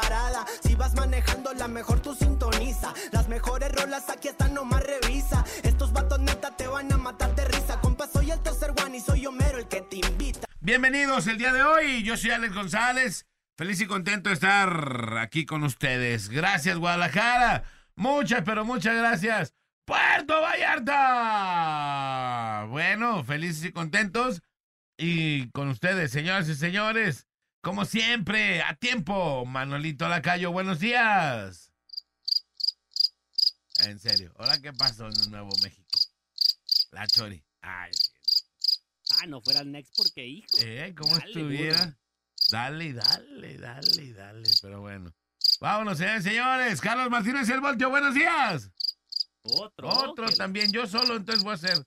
Parada. Si vas manejando, la mejor tú sintoniza. Las mejores rolas aquí están, nomás revisa. Estos vatos neta te van a matar de risa. Compa, soy el tercer one y soy Homero el que te invita. Bienvenidos el día de hoy. Yo soy Alex González. Feliz y contento de estar aquí con ustedes. Gracias, Guadalajara. Muchas, pero muchas gracias. Puerto Vallarta. Bueno, felices y contentos. Y con ustedes, señoras y señores, como siempre, a tiempo, Manolito Lacayo, buenos días. En serio, ¿ahora qué pasó en el Nuevo México? La Chori. Ay, Ah, no fuera el next porque, hijo. eh, ¿cómo Dale, estuviera? burro. Dale, dale, dale, dale, pero bueno. Vámonos, señores, señores. Carlos Martínez El Voltio, buenos días. Otro. Otro también, yo solo, entonces voy a hacer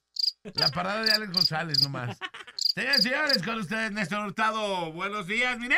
la parada de Alex González nomás. Señores, señores, con ustedes Néstor Hurtado. Buenos días, mire.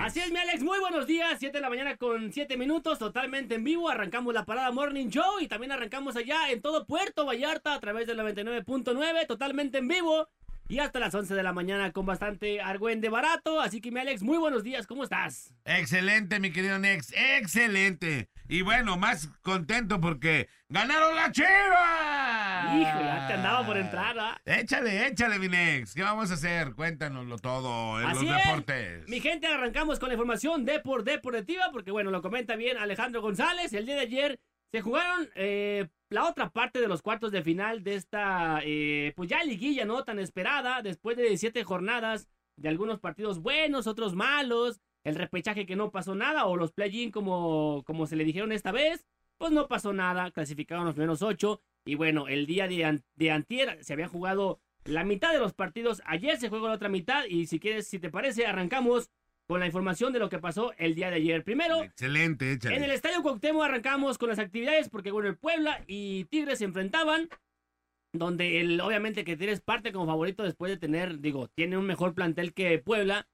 Así es, mi Alex, muy buenos días. 7 de la mañana con 7 minutos, totalmente en vivo. Arrancamos la parada Morning Show y también arrancamos allá en todo Puerto Vallarta a través del 99.9, totalmente en vivo. Y hasta las 11 de la mañana con bastante argüende barato. Así que, mi Alex, muy buenos días, ¿cómo estás? Excelente, mi querido Nex, excelente. Y bueno, más contento porque ganaron la Chivas. Hijo, ya te andaba por entrar, ¿ah? Échale, échale, mi Nex. ¿Qué vamos a hacer? Cuéntanoslo todo en Así los es. deportes. Mi gente, arrancamos con la información de por deportiva, porque bueno, lo comenta bien Alejandro González. El día de ayer se jugaron eh, la otra parte de los cuartos de final de esta, eh, pues ya liguilla, ¿no? Tan esperada, después de siete jornadas de algunos partidos buenos, otros malos, el repechaje que no pasó nada, o los play-in como, como se le dijeron esta vez, pues no pasó nada, clasificaron los primeros ocho, y bueno, el día de, an- de antier se había jugado la mitad de los partidos, ayer se jugó la otra mitad, y si quieres, si te parece, arrancamos con la información de lo que pasó el día de ayer. Primero, Excelente, échale. en el Estadio Cuauhtémoc arrancamos con las actividades porque bueno, el Puebla y Tigres se enfrentaban donde el obviamente que Tigres parte como favorito después de tener, digo, tiene un mejor plantel que Puebla,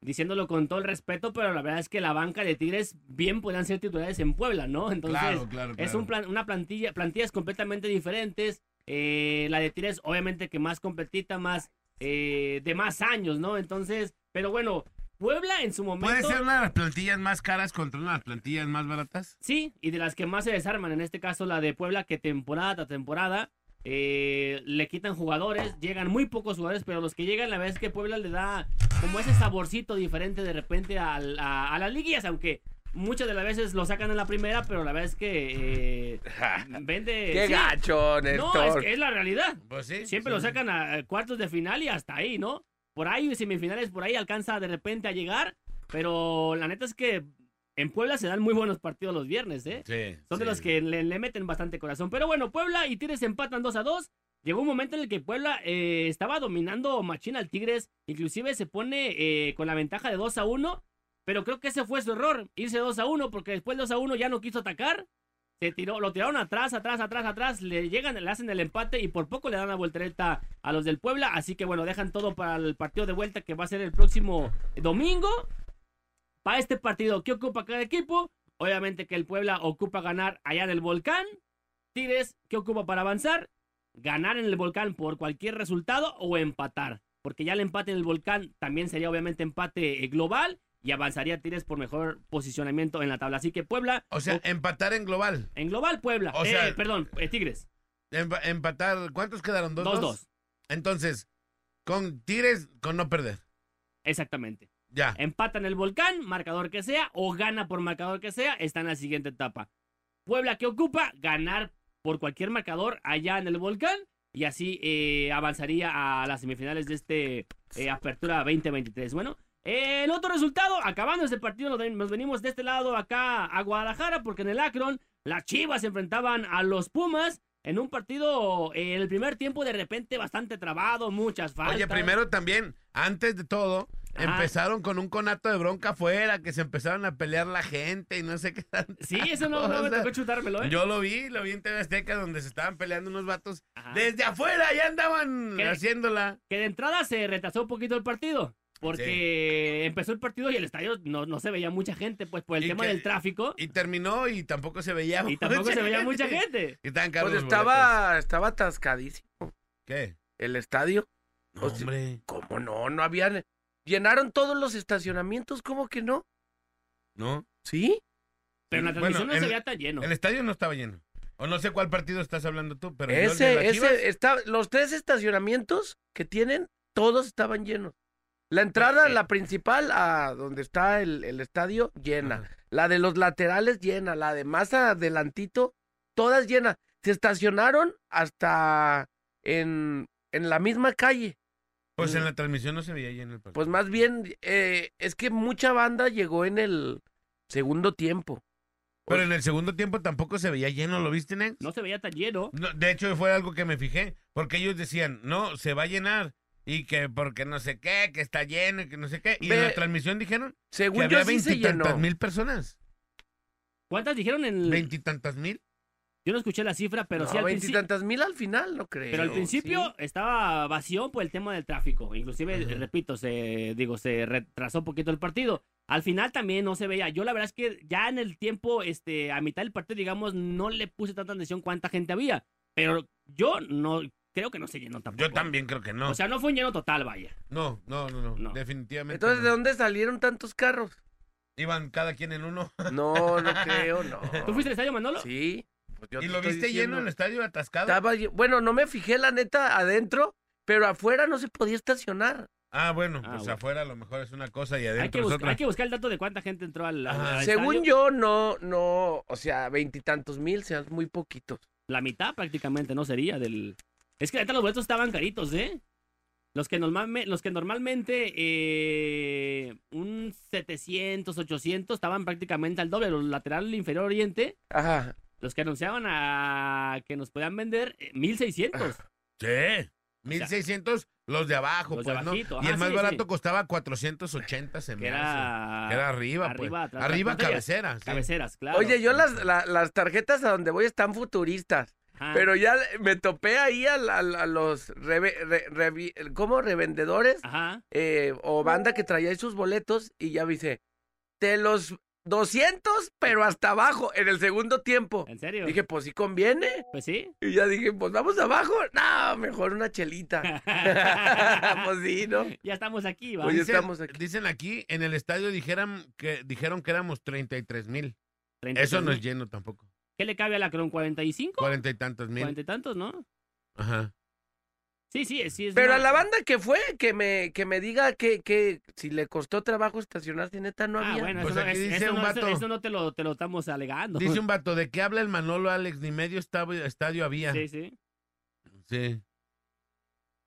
diciéndolo con todo el respeto, pero la verdad es que la banca de Tigres bien podrían ser titulares en Puebla, ¿no? Entonces, Claro, claro, es un plan, una plantilla, plantillas completamente diferentes. eh, la de Tigres, obviamente que más competita, más eh, de más años, ¿no? Entonces, pero bueno, Puebla en su momento. ¿Puede ser una de las plantillas más caras contra una de las plantillas más baratas? Sí, y de las que más se desarman, en este caso la de Puebla, que temporada tras temporada eh, le quitan jugadores, llegan muy pocos jugadores, pero los que llegan, la verdad es que Puebla le da como ese saborcito diferente de repente a, a las liguillas, aunque muchas de las veces lo sacan en la primera, pero la verdad es que eh, vende... ¡Qué sí. gacho, No, es, que es la realidad. Pues sí. Siempre lo sacan a a cuartos de final y hasta ahí, ¿no? Por ahí, semifinales, por ahí alcanza de repente a llegar, pero la neta es que en Puebla se dan muy buenos partidos los viernes, ¿eh? Sí, Son de sí. los que le, le meten bastante corazón. Pero bueno, Puebla y Tigres empatan 2 a 2. Llegó un momento en el que Puebla eh, estaba dominando machina al Tigres. Inclusive se pone eh, con la ventaja de 2 a 1. Pero creo que ese fue su error, irse 2 a 1, porque después 2 a 1 ya no quiso atacar. Se tiró, lo tiraron atrás, atrás, atrás, atrás. Le llegan, le hacen el empate y por poco le dan la voltereta a los del Puebla. Así que bueno, dejan todo para el partido de vuelta que va a ser el próximo domingo. Para este partido, ¿qué ocupa cada equipo? Obviamente que el Puebla ocupa ganar allá en el volcán. Tigres, ¿qué ocupa para avanzar? Ganar en el volcán por cualquier resultado o empatar. Porque ya el empate en el volcán también sería obviamente empate eh, global y avanzaría Tigres por mejor posicionamiento en la tabla. Así que Puebla, O sea, empatar en global. en global Puebla. o Eh, sea- perdón, eh, Tigres. Empa- empatar, ¿cuántos quedaron? ¿Dos, dos? 2-2. Entonces, con Tigres, con no perder. Exactamente. Ya. Empata en el volcán, marcador que sea, o gana por marcador que sea, está en la siguiente etapa. Puebla que ocupa, ganar por cualquier marcador allá en el volcán, y así eh, avanzaría a las semifinales de este eh, Apertura 2023. Bueno, eh, el otro resultado, acabando este partido, nos, ven- nos venimos de este lado acá a Guadalajara, porque en el Akron las Chivas se enfrentaban a los Pumas en un partido eh, en el primer tiempo de repente bastante trabado, muchas faltas. Oye, primero también, antes de todo, Ajá. empezaron con un conato de bronca afuera, que se empezaron a pelear la gente y no sé qué Sí, eso no, no me tocó chutármelo, ¿eh? Yo lo vi, lo vi en TV Azteca donde se estaban peleando unos vatos. Ajá. Desde afuera ya andaban haciéndola. Que de entrada se retrasó un poquito el partido. Porque empezó el partido y el estadio no, no se veía mucha gente, pues por el Y tema que- del tráfico. Y terminó y tampoco se veía Y tampoco se veía mucha gente. Y estaban caros Pues estaba, estaba atascadísimo. ¿Qué? el estadio. No, Pues, hombre. ¿Cómo no? No habían... Llenaron todos los estacionamientos, ¿cómo que no? No. ¿Sí? Pero en la Bueno, transmisión no el- se veía tan lleno. El estadio no estaba lleno. O no sé cuál partido estás hablando tú, pero ese, ese, está, los tres estacionamientos que tienen, todos estaban llenos. La entrada, la principal, a donde está el, el estadio, llena. Ajá. La de los laterales, llena. La de más adelantito, todas llenas. Se estacionaron hasta en, en la misma calle. Pues en la transmisión no se veía lleno el partido. Pues más bien, eh, es que mucha banda llegó en el segundo tiempo. pero en el segundo tiempo tampoco se veía lleno, ¿lo viste, Nex? No se veía tan lleno. No, de hecho, fue algo que me fijé, porque ellos decían, no, se va a llenar, y que porque no sé qué, que está lleno, y que no sé qué. Y en la transmisión dijeron que Según había sí se llenó. veintitantas mil personas. ¿Cuántas dijeron en el.? ¿Veintitantas mil? Yo no escuché la cifra, pero sí no, al principio. veintitantas mil al final, no creo. Pero al principio Sí. estaba vacío por el tema del tráfico. Inclusive, Ajá. repito, se digo, se retrasó un poquito el partido. Al final también no se veía. Yo la verdad es que ya en el tiempo, este, a mitad del partido, digamos, no le puse tanta atención cuánta gente había. Pero yo no creo que no se llenó tampoco. Yo también creo que no. O sea, no fue un lleno total, vaya. no, no, no, no, No. definitivamente. Entonces, no. ¿de dónde salieron tantos carros? Iban cada quien en uno. No, no creo, no. ¿Tú fuiste al estadio, Manolo? Sí. pues yo ¿Y te lo estoy viste lleno en el estadio atascado? Estaba Bueno, no me fijé la neta adentro, pero afuera no se podía estacionar. Ah, bueno, Ah, pues bueno. afuera a lo mejor es una cosa y Hay que, adentro es otra. hay que buscar el dato de cuánta gente entró al, Según estadio. yo, no, no, o sea, veintitantos mil sean muy poquitos. La mitad prácticamente no sería del. Es que ahorita los boletos estaban caritos, ¿eh? Los que, normalme- los que normalmente eh, un 700, 800 estaban prácticamente al doble. Los lateral inferior oriente, Ajá. los que anunciaban a que nos podían vender eh, 1600. Sí. 1600 los de abajo, Los de pues, ¿no? Y el más sí, barato sí. costaba 480, se era, era arriba, arriba, pues. atrás, arriba atrás, cabecera. sí. cabeceras, claro. Oye, yo las, la- las tarjetas a donde voy están futuristas, Ajá. pero ya me topé ahí a, la- a los reve- re- revi- ¿cómo? revendedores Ajá. eh, o banda que traía ahí sus boletos y ya me dice, te los 200, pero hasta abajo, en el segundo tiempo. ¿En serio? Dije, pues sí conviene. Pues sí. Y ya dije, pues vamos abajo. No, mejor una chelita. pues sí, ¿no? ya estamos aquí, va. Oye, Dicen, estamos aquí. dicen aquí, en el estadio dijeran que, dijeron que éramos 33 mil. 33 Eso no es lleno tampoco. ¿Qué le cabe a la Cron? ¿45? Cuarenta y tantos mil. Cuarenta y tantos, ¿no? Ajá. Sí, sí, sí. Es Pero a la banda que fue, que me, que me diga que, que si le costó trabajo estacionarse, neta, no Ah, había. bueno, Pues eso, no, aquí es- dice eso un no, eso- no te lo, te lo estamos alegando. Dice un vato, ¿de qué habla el Manolo Alex? Ni medio estadio, estadio había. Sí, sí. Sí.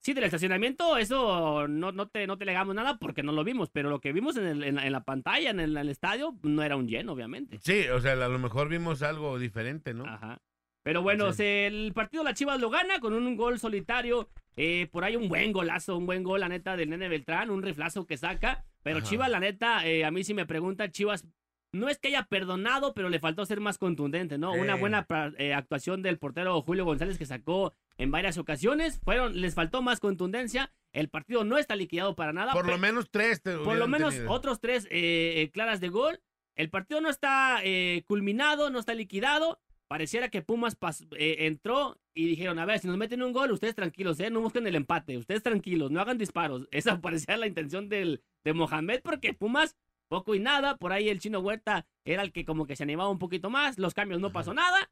Sí, del estacionamiento, eso no, no, te, no te legamos nada porque no lo vimos, pero lo que vimos en, el- en la, en la pantalla, en el, en el estadio, no era un lleno, obviamente. Sí, o sea, a lo mejor vimos algo diferente, ¿no? Ajá. Pero bueno, Sí. se- el partido la Chivas lo gana con un gol solitario. eh, por ahí un buen golazo, un buen gol, la neta, del Nene Beltrán, un riflazo que saca. Pero Ajá. Chivas, la neta, eh, a mí sí me pregunta, Chivas, no es que haya perdonado, pero le faltó ser más contundente, ¿no? Una buena eh, actuación del portero Julio González que sacó en varias ocasiones. Fueron, les faltó más contundencia. El partido no está liquidado para nada. Por lo menos tres. te por lo menos tenido. otros tres eh, eh, claras de gol. El partido no está eh, culminado, no está liquidado. Pareciera que Pumas pas- eh, entró y dijeron, a ver, si nos meten un gol, ustedes tranquilos, ¿eh? no busquen el empate, ustedes tranquilos, no hagan disparos. Esa parecía la intención del, de Mohamed, porque Pumas, poco y nada, por ahí el chino Huerta era el que como que se animaba un poquito más, los cambios no pasó nada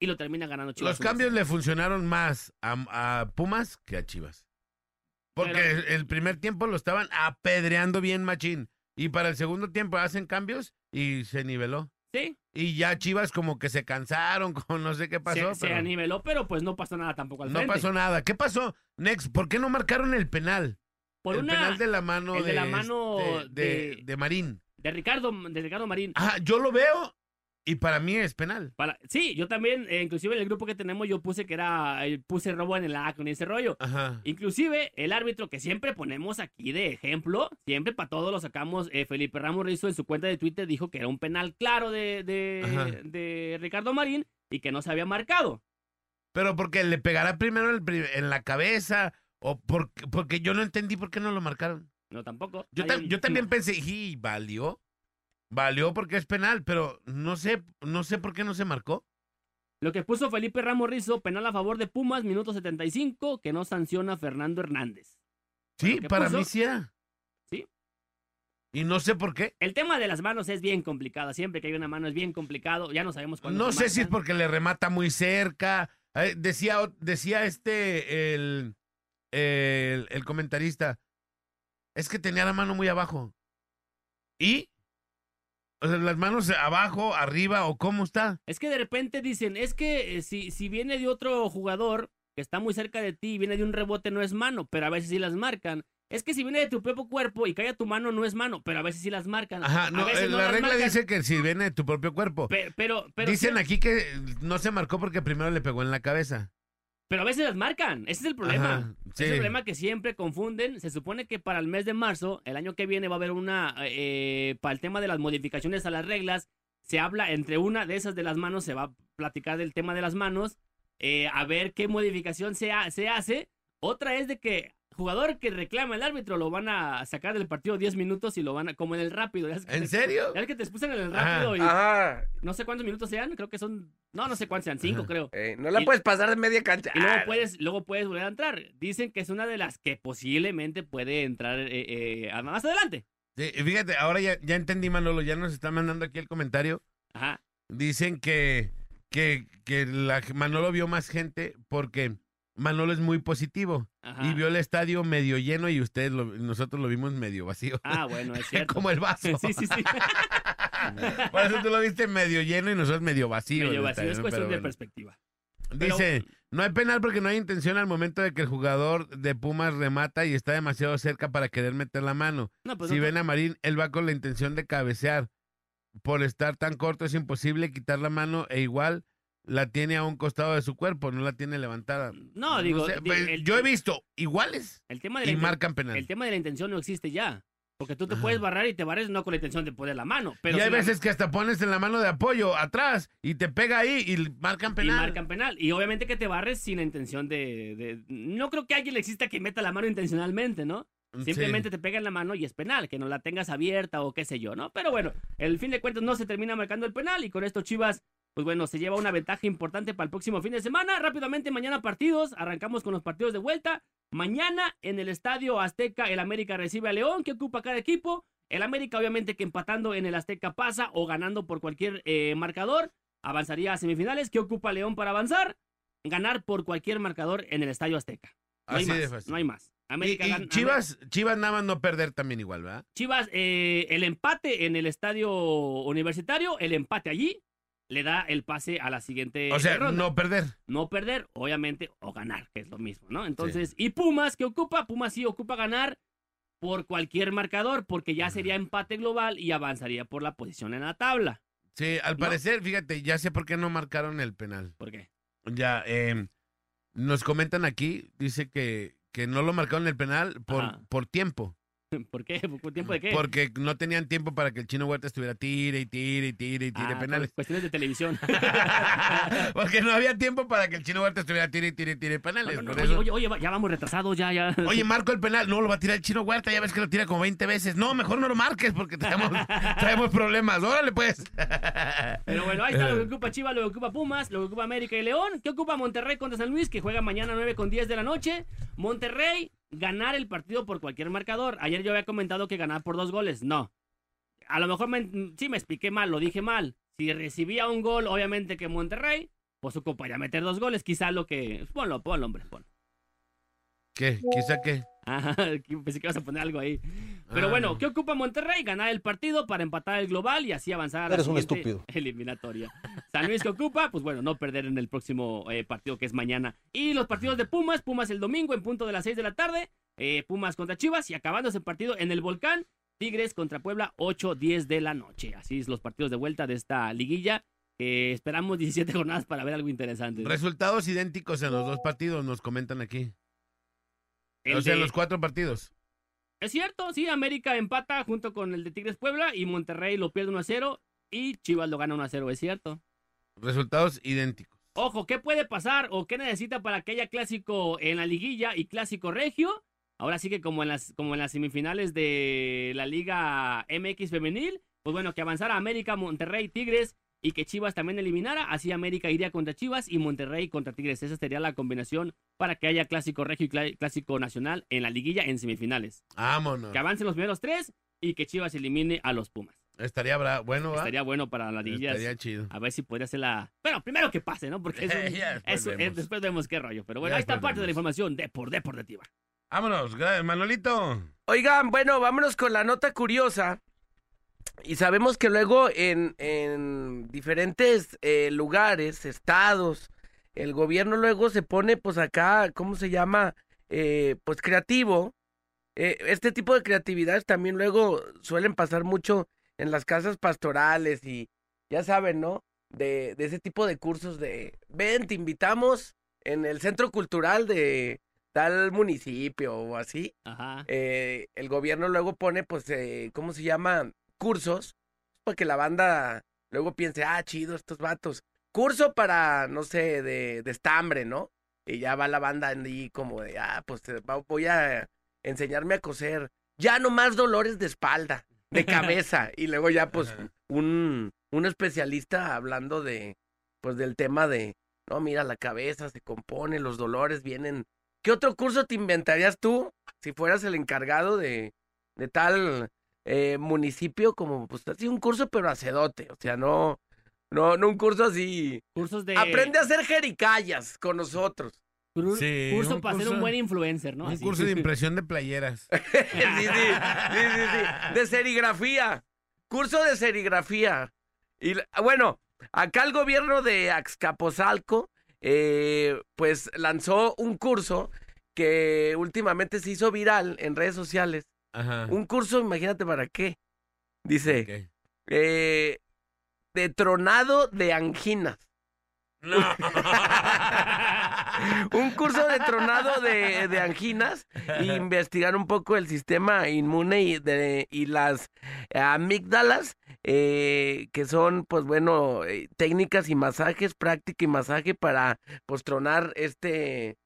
y lo termina ganando Chivas. Los cambios le funcionaron más a, a Pumas que a Chivas. Porque Pero- el- primer tiempo lo estaban apedreando bien machín. Y para el segundo tiempo hacen cambios y se niveló. Sí, Y ya Chivas como que se cansaron, con no sé qué pasó. se, se pero aniveló, pero pues no pasó nada tampoco al no frente. pasó nada. ¿Qué pasó? Next, ¿por qué no marcaron el penal? Por el una penal de la mano el de de, la mano este, de, de- de Marín. de Ricardo, de Ricardo Marín. Ajá, yo lo veo Y para mí es penal. Para, sí, yo también, eh, inclusive en el grupo que tenemos, yo puse que era, eh, puse robo en el acto y ese rollo. Ajá. Inclusive el árbitro que siempre ponemos aquí de ejemplo, siempre para todos lo sacamos, eh, Felipe Ramos Rizo en su cuenta de Twitter dijo que era un penal claro de, de, de Ricardo Marín y que no se había marcado. Pero porque le pegará primero en, el en la cabeza o porque, porque yo no entendí por qué no lo marcaron. No, tampoco. Yo, ta- yo también no. pensé, y valió. Valió porque es penal, pero no sé, no sé por qué no se marcó. Lo que puso Felipe Ramos Rizo, penal a favor de Pumas, minuto 75, que no sanciona Fernando Hernández. Sí, ¿qué para puso? mí sí era. Sí. Y no sé por qué. El tema de las manos es bien complicado. Siempre que hay una mano es bien complicado. Ya no sabemos cuándo. No sé si es porque le remata muy cerca. Eh, decía, decía este, el, el, el comentarista, es que tenía la mano muy abajo. ¿Y? O sea, las manos abajo, arriba, o cómo está. Es que de repente dicen, es que eh, si, si viene de otro jugador que está muy cerca de ti y viene de un rebote no es mano, pero a veces sí las marcan. Es que si viene de tu propio cuerpo y cae a tu mano no es mano, pero a veces sí las marcan. Ajá, A no, veces eh, no la las regla marcan, dice que si viene de tu propio cuerpo. pe- Pero, pero, Dicen sí- aquí que no se marcó porque primero le pegó en la cabeza. Pero a veces las marcan. Ese es el problema. Ajá, Es el problema que siempre confunden. Se supone que para el mes de marzo, el año que viene, va a haber una. eh, para el tema de las modificaciones a las reglas, se habla entre una de esas de las manos, se va a platicar del tema de las manos, eh, a ver qué modificación se, ha- se hace. Otra es de que jugador que reclama el árbitro lo van a sacar del partido 10 minutos y lo van a. como en el rápido. ¿En te- serio? Ya que te expulsan en el Ajá. rápido y Ajá. no sé cuántos minutos sean, creo que son. No, no sé cuántos sean, cinco Ajá. creo. Eh, no la Y- puedes pasar de media cancha. Y luego Ah, puedes, luego puedes volver a entrar. Dicen que es una de las que posiblemente puede entrar eh, eh, más adelante. Sí, y fíjate, ahora ya, ya entendí, Manolo, ya nos está mandando aquí el comentario. Ajá. Dicen que, que, que la, Manolo vio más gente porque Manolo es muy positivo Ajá. y vio el estadio medio lleno y ustedes lo- nosotros lo vimos medio vacío. Ah, bueno, es cierto. Como el vaso. Sí, sí, sí. Por eso tú lo viste medio lleno y nosotros medio vacío. Medio vacío, estadio, es cuestión de perspectiva. Dice, no hay penal porque no hay intención al momento de que el jugador de Pumas remata y está demasiado cerca para querer meter la mano. No, pues si no- ven a Marín, él va con la intención de cabecear. Por estar tan corto es imposible quitar la mano e igual la tiene a un costado de su cuerpo, no la tiene levantada. No, digo, sé, pues, el- yo he visto iguales el tema de y la marcan penal. el tema de la intención no existe ya. Porque tú te Ajá. puedes barrar y te barres no con la intención de poner la mano. Pero y hay si la- veces que hasta pones en la mano de apoyo atrás y te pega ahí y marcan y penal. marcan penal. Y obviamente que te barres sin la intención de, de- No creo que alguien le exista que meta la mano intencionalmente, ¿no? Sí. Simplemente te pega en la mano y es penal, que no la tengas abierta o qué sé yo, ¿no? Pero bueno, el fin de cuentas no se termina marcando el penal y con esto Chivas, pues bueno, se lleva una ventaja importante para el próximo fin de semana. Rápidamente, mañana partidos, arrancamos con los partidos de vuelta. Mañana en el Estadio Azteca, el América recibe a León, que ocupa cada equipo. El América, obviamente, que empatando en el Azteca pasa o ganando por cualquier eh, marcador, avanzaría a semifinales. ¿Qué ocupa León para avanzar? Ganar por cualquier marcador en el Estadio Azteca. No hay Así de más, fácil. no hay más. América y Chivas, Chivas nada más no perder también igual, ¿verdad? Chivas, eh, el empate en el estadio universitario, el empate allí, le da el pase a la siguiente O sea, ronda. no perder. No perder, obviamente, o ganar, que es lo mismo, ¿no? Entonces, ¿y Pumas qué ocupa? Pumas sí ocupa ganar por cualquier marcador, porque ya sería empate global y avanzaría por la posición en la tabla. Sí, al No. parecer, fíjate, ya sé por qué no marcaron el penal. ¿Por qué? Ya, eh, nos comentan aquí, dice que, que no lo marcaron el penal por, Ajá. por tiempo. ¿Por qué? ¿Por tiempo de qué? Porque no tenían tiempo para que el chino Huerta estuviera tire y tire y tire y tire Ah, penales. Cuestiones de televisión. Porque no había tiempo para que el chino Huerta estuviera tire y tire y tire penales. no, no, por oye, oye, ya vamos retrasados, ya, ya. Oye, marco el penal. No, lo va a tirar el chino Huerta. Ya ves que lo tira como 20 veces. No, mejor no lo marques porque traemos, traemos problemas. Órale, pues. Pero bueno, ahí está lo que ocupa Chivas, lo que ocupa Pumas, lo que ocupa América y León. ¿Qué ocupa Monterrey contra San Luis? Que juega mañana 9 con 10 de la noche. Monterrey, ganar el partido por cualquier marcador. Ayer yo había comentado que ganar por dos goles. No. A lo mejor me- sí me expliqué mal, lo dije mal. Si recibía un gol, obviamente que Monterrey, pues ocuparía meter dos goles. Quizá lo que. Ponlo, ponlo, hombre, ponlo. ¿Qué? ¿Quizá qué? Ajá, pensé que ibas a poner algo ahí. Pero Ah. bueno, ¿qué ocupa Monterrey? Ganar el partido para empatar el global y así avanzar a la Eres un estúpido. eliminatoria. San Luis que ocupa, pues bueno, no perder en el próximo eh, partido que es mañana. Y los partidos de Pumas, Pumas el domingo en punto de las 6 de la tarde, eh, Pumas contra Chivas y acabando ese partido en el Volcán, Tigres contra Puebla, 8-10 de la noche. Así es los partidos de vuelta de esta liguilla. esperamos 17 jornadas para ver algo interesante. Resultados idénticos en los dos partidos, nos comentan aquí. El o sea, en de- los cuatro partidos. Es cierto, sí, América empata junto con el de Tigres Puebla y Monterrey lo pierde 1-0 y Chivas lo gana 1-0, es cierto. Resultados idénticos. Ojo, ¿qué puede pasar o qué necesita para que haya clásico en la liguilla y clásico regio? Ahora sí que como en las, como en las semifinales de la Liga MX femenil, pues bueno, que avanzara América, Monterrey, Tigres y que Chivas también eliminara, así América iría contra Chivas y Monterrey contra Tigres. Esa sería la combinación para que haya clásico regio y clá- clásico nacional en la liguilla en semifinales. Vámonos. Que avancen los primeros tres y que Chivas elimine a los Pumas. Estaría bra- bueno, ¿va? Estaría bueno para las liguillas. Estaría chido. A ver si podría ser la. Bueno, primero que pase, ¿no? Porque es un- Ya después vemos. después vemos qué rollo. Pero bueno, Ya ahí está parte de la información de por deportiva. Vámonos, Manolito. Oigan, bueno, vámonos con la nota curiosa. Y sabemos que luego en, en diferentes eh, lugares, estados, el gobierno luego se pone pues acá, ¿cómo se llama? Eh, pues creativo. Eh, este tipo de creatividades también luego suelen pasar mucho en las casas pastorales y ya saben, ¿no? De, de ese tipo de cursos de, ven, te invitamos en el centro cultural de tal municipio o así Ajá. eh, el gobierno luego pone, pues, eh, ¿cómo se llama? Cursos, para que la banda luego piense, ah, chido, estos vatos. Curso para, no sé, de, de estambre, ¿no? Y ya va la banda ahí como de, ah, pues eh, voy a enseñarme a coser. Ya no más dolores de espalda, de cabeza. y luego ya, pues, un, un especialista hablando de, pues, del tema de, no, mira, la cabeza se compone, los dolores vienen. ¿Qué otro curso te inventarías tú si fueras el encargado de, de tal eh, municipio como, pues, así un curso pero hacedote? O sea, no, no, no un curso así. Cursos de. Aprende a hacer jericayas con nosotros. Sí, curso un para ser un buen influencer, ¿no? Un Así. curso de impresión de playeras. sí, sí, sí, sí, sí. De serigrafía. Curso de serigrafía. Y bueno, acá el gobierno de Axcapozalco, eh, pues lanzó un curso que últimamente se hizo viral en redes sociales. Ajá. Un curso, imagínate para qué. Dice, eh, de tronado de anginas. No. Un curso de tronado de, de anginas e investigar un poco el sistema inmune y, de, y las amígdalas, eh, que son, pues bueno, eh, técnicas y masajes, práctica y masaje para, pues, tronar este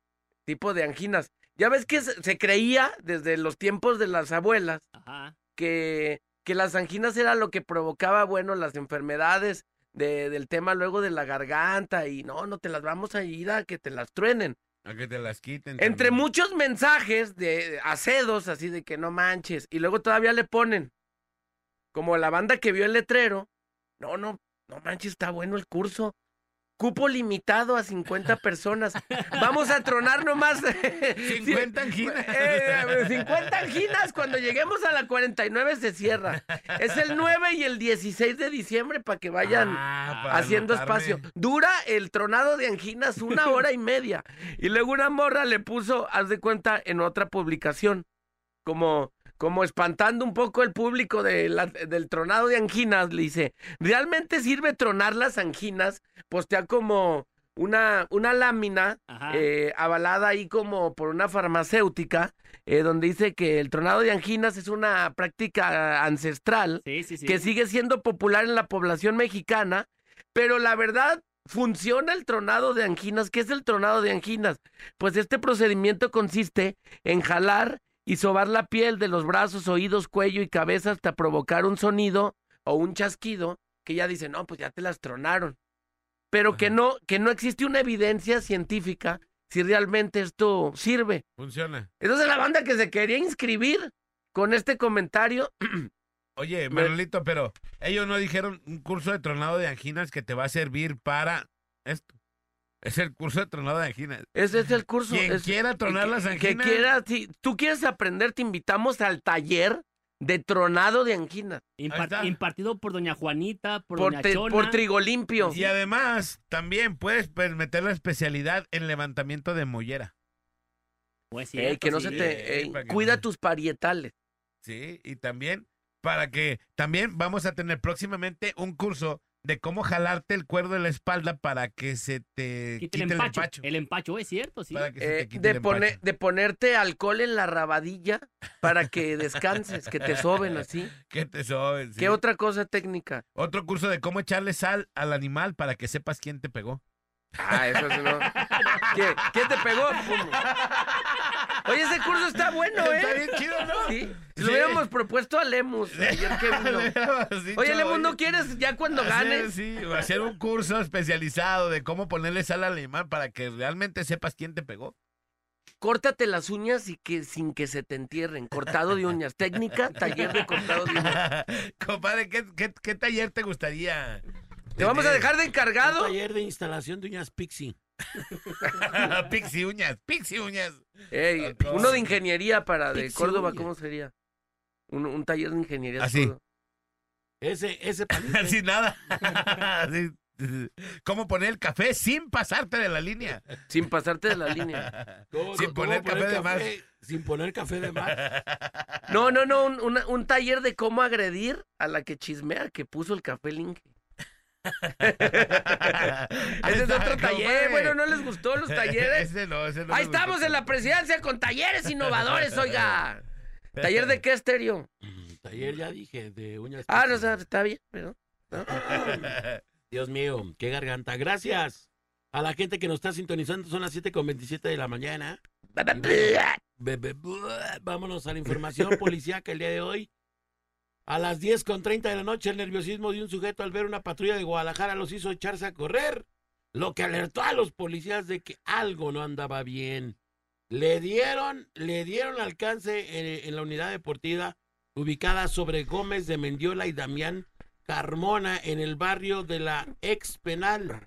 tipo de anginas. Ya ves que se creía desde los tiempos de las abuelas Ajá. que, que las anginas era lo que provocaba, bueno, las enfermedades de, del tema luego de la garganta y no, no te las vamos a ir a que te las truenen. A que te las quiten. Entre muchos mensajes de acedos, así de que no manches, y luego todavía le ponen, como la banda que vio el letrero, no, no, no manches, está bueno el curso. Cupo limitado a 50 personas. Vamos a tronar nomás. 50 anginas. Eh, 50 anginas. Cuando lleguemos a la 49 se cierra. Es el 9 y el 16 de diciembre para que vayan Ah, para haciendo espacio. Dura el tronado de anginas una hora y media. Y luego una morra le puso, haz de cuenta, en otra publicación, como, como espantando un poco el público de la- del tronado de anginas, le dice, ¿realmente sirve tronar las anginas? Postea como una, una lámina eh, avalada ahí como por una farmacéutica, eh, donde dice que el tronado de anginas es una práctica ancestral sí, sí, sí. que sigue siendo popular en la población mexicana, pero la verdad funciona el tronado de anginas. ¿Qué es el tronado de anginas? Pues este procedimiento consiste en jalar y sobar la piel de los brazos, oídos, cuello y cabeza hasta provocar un sonido o un chasquido que ya dice, no, pues ya te las tronaron. Pero que no, que no existe una evidencia científica si realmente esto sirve. Funciona. Entonces la banda que se quería inscribir con este comentario, Oye, Manolito, pero ellos no dijeron un curso de tronado de anginas que te va a servir para esto. Es el curso de tronado de anginas. ese es el curso. Quien es- quiera tronar que- las Que anginas. quiera, si tú quieres aprender, te invitamos al taller de tronado de anginas. Impar- impartido por doña Juanita, por, Por, doña te- Chona. por trigo limpio. Y además, también puedes pues, meter la especialidad en levantamiento de mollera. Pues Ey, cierto, que no sí. se te. ey, que cuida no- tus parietales. Sí, y también para que también vamos a tener próximamente un curso de cómo jalarte el cuero de la espalda para que se te quite el el empacho. El empacho, es cierto, sí. Para que se Eh, te quite de, el de ponerte alcohol en la rabadilla para que descanses, que te soben así. Que te soben, sí. ¿Qué otra cosa técnica? Otro curso de cómo echarle sal al animal para que sepas quién te pegó. Ah, eso sí no. ¿Qué? ¿Quién te pegó? Oye, ese curso está bueno, Está ¿eh? bien chido, ¿no? Sí. Sí. Lo hubiéramos propuesto a Lemus ayer que dicho, Oye, Lemus, ¿no quieres ya cuando hacer, ganes? Sí, hacer un curso especializado de cómo ponerle sal al animal para que realmente sepas quién te pegó. Córtate las uñas y que sin que se te entierren. Cortado de uñas. Técnica, taller de cortado de uñas. Compadre, ¿qué, qué, qué taller te gustaría? Te vamos a dejar de Un encargado. taller de instalación de uñas Pixie. Pixie uñas, pixie uñas. Ey, Ok. uno de ingeniería para de Córdoba. ¿cómo sería? Un, un taller de ingeniería. de Así. Córdoba. Ese, ese palito. Sin nada. Así. ¿Cómo poner el café sin pasarte de la línea? Sin pasarte de la línea. ¿Cómo- Sin cómo poner café de más. Sin poner café de más. No, no, no, un, una- un taller de cómo agredir a la que chismea que puso el café Link. Ese es otro taller. Bueno, ¿no les gustó los talleres? Ese no, ese no Ahí gustó estamos en la presidencia con talleres innovadores, oiga. ¿Taller de qué estéreo? Mm, Taller ya dije, de uñas Ah, no, Pixie. o sea, está bien, pero... Dios mío, qué garganta. Gracias a la gente que nos está sintonizando. Son las 7 con 27 de la mañana. Vámonos a la información policíaca el día de hoy. A las 10 con 30 de la noche, el nerviosismo de un sujeto al ver una patrulla de Guadalajara los hizo echarse a correr, lo que alertó a los policías de que algo no andaba bien. Le dieron, le dieron alcance en, en la unidad deportiva ubicada sobre Gómez de Mendiola y Damián Carmona en el barrio de la ex penal.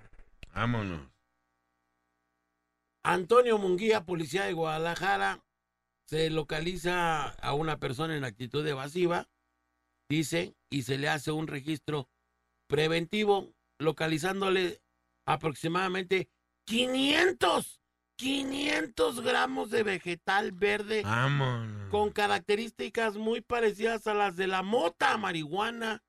Vámonos. Antonio Munguía, policía de Guadalajara, se localiza a una persona en actitud evasiva, dice, y se le hace un registro preventivo, localizándole aproximadamente 500, 500 gramos de vegetal verde Vámonos. con características muy parecidas a las de la mota marihuana.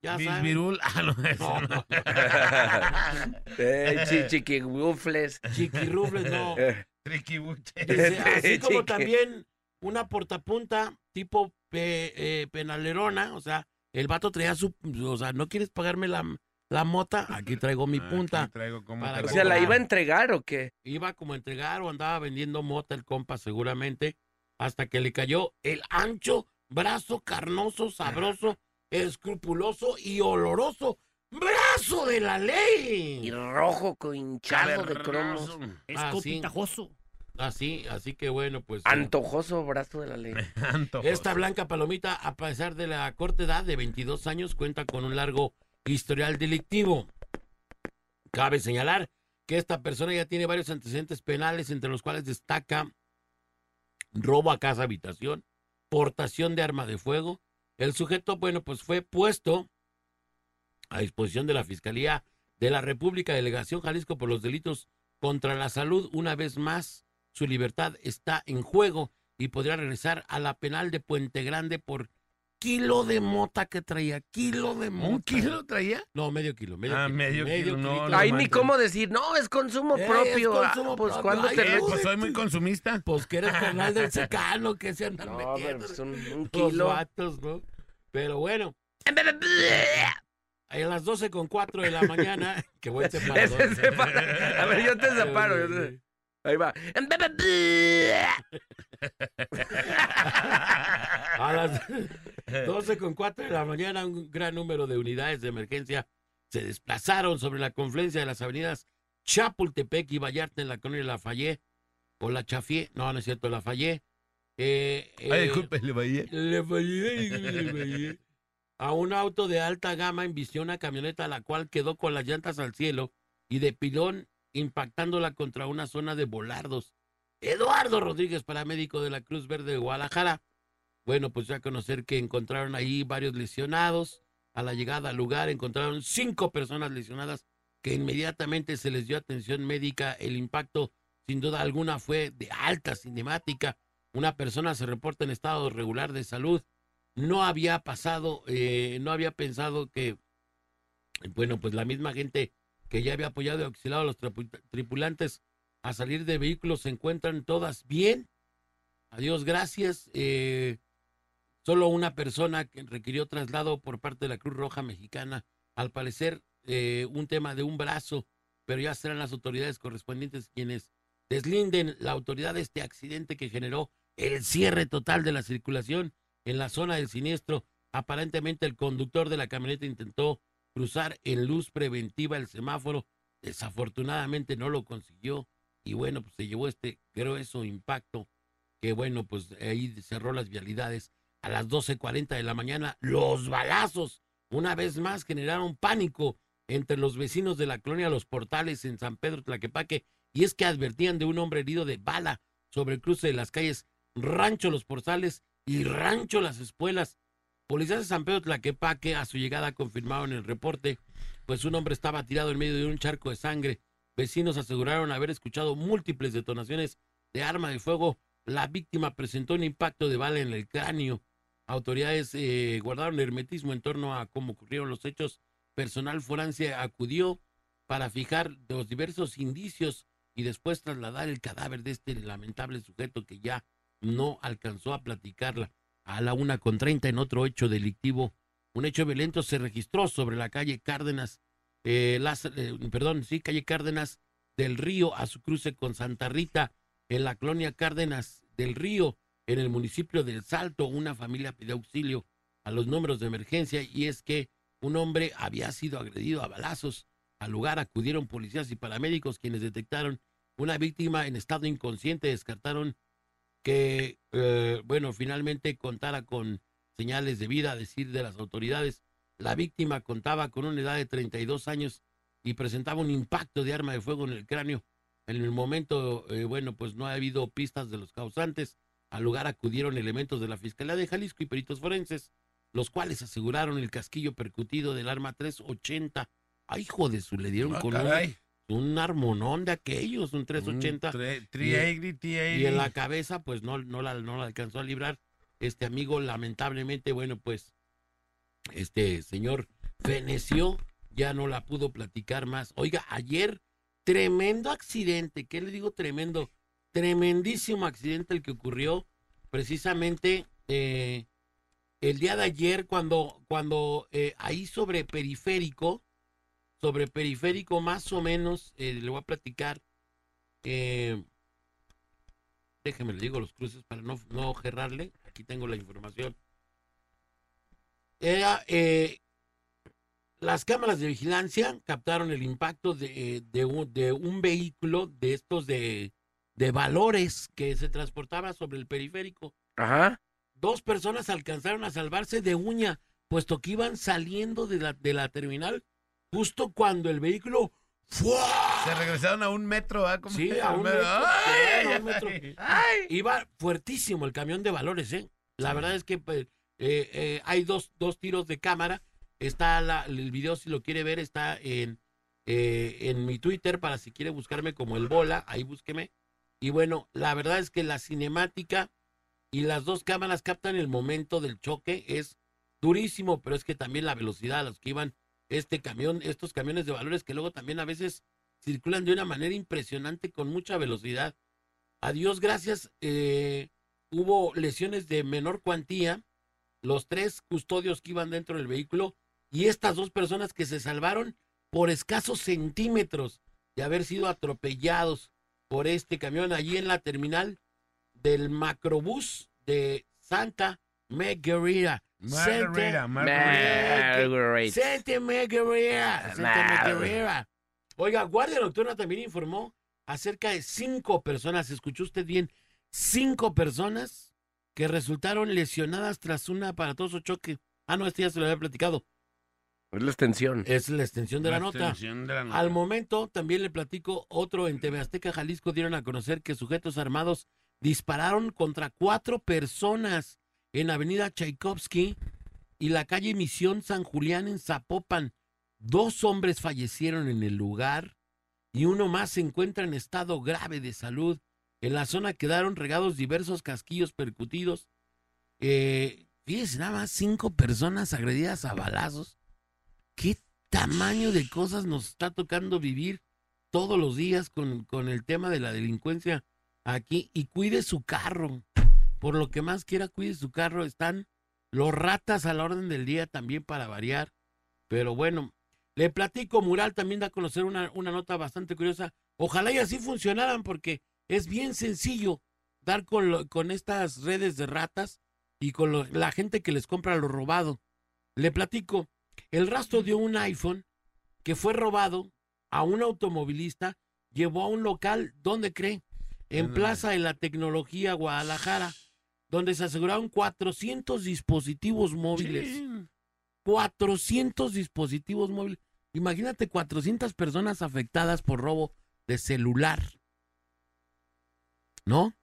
Ya saben. virul. Ah, no, eso No, no. Eh, chi- chiquigufles. Chiquirrufles, no. Triquibuche. Dice, así como también una portapunta tipo pe- eh, penalerona, o sea, el vato traía su, o sea, ¿no quieres pagarme la, la mota? Aquí traigo mi Aquí punta. traigo Para te O la sea, ¿la iba a entregar o qué? Iba como a entregar o andaba vendiendo mota el compa seguramente, hasta que le cayó el ancho, brazo carnoso, sabroso, escrupuloso y oloroso brazo de la Y ley. rojo con hinchado de cromos. Es Ah, sí. copitajoso. Así, así que bueno, pues. eh, Antojoso brazo de la ley. Antojoso. Esta blanca palomita, a pesar de la corta edad de 22 años, cuenta con un largo historial delictivo. Cabe señalar que esta persona ya tiene varios antecedentes penales, entre los cuales destaca robo a casa habitación, portación de arma de fuego. El sujeto, bueno, pues fue puesto a disposición de la Fiscalía de la República Delegación Jalisco por los delitos contra la salud. Una vez más, su libertad está en juego y podría regresar a la penal de Puente Grande por kilo de mota que traía. Kilo de mota. ¿Un kilo traía? No, medio kilo. Medio Ah, kilo, medio kilo, no, kilito. no Ahí ni cómo decir, no, es consumo Eh, es propio. Ah, consumo pues propio. cuando te eh, pues soy muy consumista. Pues que eres carnal del secano, que se andan No, pero metiendo. pues un, kilo. vatos, ¿no? Pero bueno, a las 12 con 4 de la mañana, que. Ese separa- A ver, yo te separo. yo te- Ahí va. A las 12 con 4 de la mañana, un gran número de unidades de emergencia se desplazaron sobre la confluencia de las avenidas Chapultepec y Vallarta en la colonia Lafayette, o la Chafié, no, no es cierto, Lafayette. Eh, Ay, eh, disculpe, le vaya. Lafayette, Lafayette. A un auto de alta gama embistió una camioneta la cual quedó con las llantas al cielo y de pilón impactándola contra una zona de volardos. Eduardo Rodríguez, paramédico de la Cruz Verde de Guadalajara. Bueno, pues ya conocer que encontraron ahí varios lesionados. A la llegada al lugar encontraron cinco personas lesionadas que inmediatamente se les dio atención médica. El impacto, sin duda alguna, fue de alta cinemática. Una persona se reporta en estado regular de salud. no había pasado, eh, no había pensado que, bueno, pues la misma gente que ya había apoyado y auxiliado a los tripu- tripulantes a salir de vehículos se encuentran todas bien. Adiós, gracias. Eh, solo una persona que requirió traslado por parte de la Cruz Roja Mexicana, al parecer eh, un tema de un brazo, pero ya serán las autoridades correspondientes quienes deslinden la autoridad de este accidente que generó el cierre total de la circulación en la zona del siniestro. Aparentemente el conductor de la camioneta intentó cruzar en luz preventiva el semáforo. Desafortunadamente no lo consiguió y bueno, pues se llevó este grueso impacto que bueno, pues ahí cerró las vialidades. A las 12.40 de la mañana, los balazos una vez más generaron pánico entre los vecinos de la colonia Los Portales en San Pedro Tlaquepaque y es que advertían de un hombre herido de bala sobre el cruce de las calles Rancho Los Portales y Rancho Las Espuelas. Policías de San Pedro Tlaquepaque a su llegada confirmaron el reporte, pues un hombre estaba tirado en medio de un charco de sangre. Vecinos aseguraron haber escuchado múltiples detonaciones de arma de fuego. La víctima presentó un impacto de bala en el cráneo. Autoridades eh, guardaron hermetismo en torno a cómo ocurrieron los hechos. Personal forense acudió para fijar los diversos indicios y después trasladar el cadáver de este lamentable sujeto que ya no alcanzó a platicarla. A la una con treinta en otro hecho delictivo, un hecho violento se registró sobre la calle Cárdenas, eh, las- eh, perdón, sí, calle Cárdenas del Río a su cruce con Santa Rita, en la colonia Cárdenas del Río, en el municipio del Salto, una familia pidió auxilio a los números de emergencia y es que un hombre había sido agredido a balazos. Al lugar acudieron policías y paramédicos quienes detectaron una víctima en estado inconsciente, descartaron que, eh, bueno, finalmente contara con señales de vida, a decir de las autoridades. La víctima contaba con una edad de 32 años y presentaba un impacto de arma de fuego en el cráneo. En el momento, eh, bueno, pues no ha habido pistas de los causantes. Al lugar acudieron elementos de la Fiscalía de Jalisco y peritos forenses, los cuales aseguraron el casquillo percutido del arma 380. ¡Ay, hijo de su! Le dieron Ah, con un, caray. Un armonón de aquellos, un 380. Un tre- 380, Y en la 380. cabeza, pues no, no, la, no la alcanzó a librar. Este amigo, lamentablemente, bueno, pues este señor feneció, ya no la pudo platicar más. Oiga, ayer, tremendo accidente, ¿qué le digo tremendo? Tremendísimo accidente el que ocurrió precisamente eh, el día de ayer cuando, cuando eh, ahí sobre periférico, sobre periférico más o menos, eh, le voy a platicar. Eh, déjeme le digo los cruces para no, no gerrarle. Aquí tengo la información. Era, eh, las cámaras de vigilancia captaron el impacto de, de un, de un vehículo de estos de, de valores que se transportaba sobre el periférico. Ajá. Dos personas alcanzaron a salvarse de uña, puesto que iban saliendo de la, de la terminal justo cuando el vehículo ¡fua! Se regresaron a un metro, ¿ah? Sí, a un metro. ¡Ay! a un metro. ¡Ay! Iba fuertísimo el camión de valores, ¿eh? La verdad es que pues, eh, eh, hay dos, dos tiros de cámara. Está la- el video, si lo quiere ver, está en, eh, en mi Twitter para si quiere buscarme como el bola, ahí búsqueme. Y bueno, la verdad es que la cinemática y las dos cámaras captan el momento del choque. Es durísimo, pero es que también la velocidad a los que iban este camión, estos camiones de valores que luego también a veces circulan de una manera impresionante con mucha velocidad. A Dios gracias, eh, hubo lesiones de menor cuantía, los tres custodios que iban dentro del vehículo y estas dos personas que se salvaron por escasos centímetros de haber sido atropellados por este camión allí en la terminal del macrobús de Santa Margarita. Margarita, Margarita. Santa Margarita. Santa Margarita. Oiga, Guardia Nocturna también informó acerca de cinco personas, escuchó usted bien, cinco personas que resultaron lesionadas tras un aparatoso choque. Ah, no, este ya se lo había platicado. Es la extensión. Es la extensión de la, nota. extensión de la nota. Al momento, también le platico, otro en TV Azteca, Jalisco, dieron a conocer que sujetos armados dispararon contra cuatro personas en Avenida Tchaikovsky y la calle Misión San Julián en Zapopan. Dos hombres fallecieron en el lugar y uno más se encuentra en estado grave de salud. En la zona quedaron regados diversos casquillos percutidos. Eh, Fíjese, nada más cinco personas agredidas a balazos. ¿Qué tamaño de cosas nos está tocando vivir todos los días con, con el tema de la delincuencia aquí? Y cuide su carro. Por lo que más quiera, cuide su carro. Están los ratas a la orden del día también para variar. Pero bueno, le platico, Mural también da a conocer una, una nota bastante curiosa. Ojalá y así funcionaran porque es bien sencillo dar con, lo- con estas redes de ratas y con lo- la gente que les compra lo robado. Le platico, el rastro dio un iPhone que fue robado a un automovilista, llevó a un local, ¿dónde cree? En. Plaza de la Tecnología, Guadalajara, donde se aseguraron 400 dispositivos móviles. Chin. 400 dispositivos móviles. Imagínate 400 personas afectadas por robo de celular. ¿No?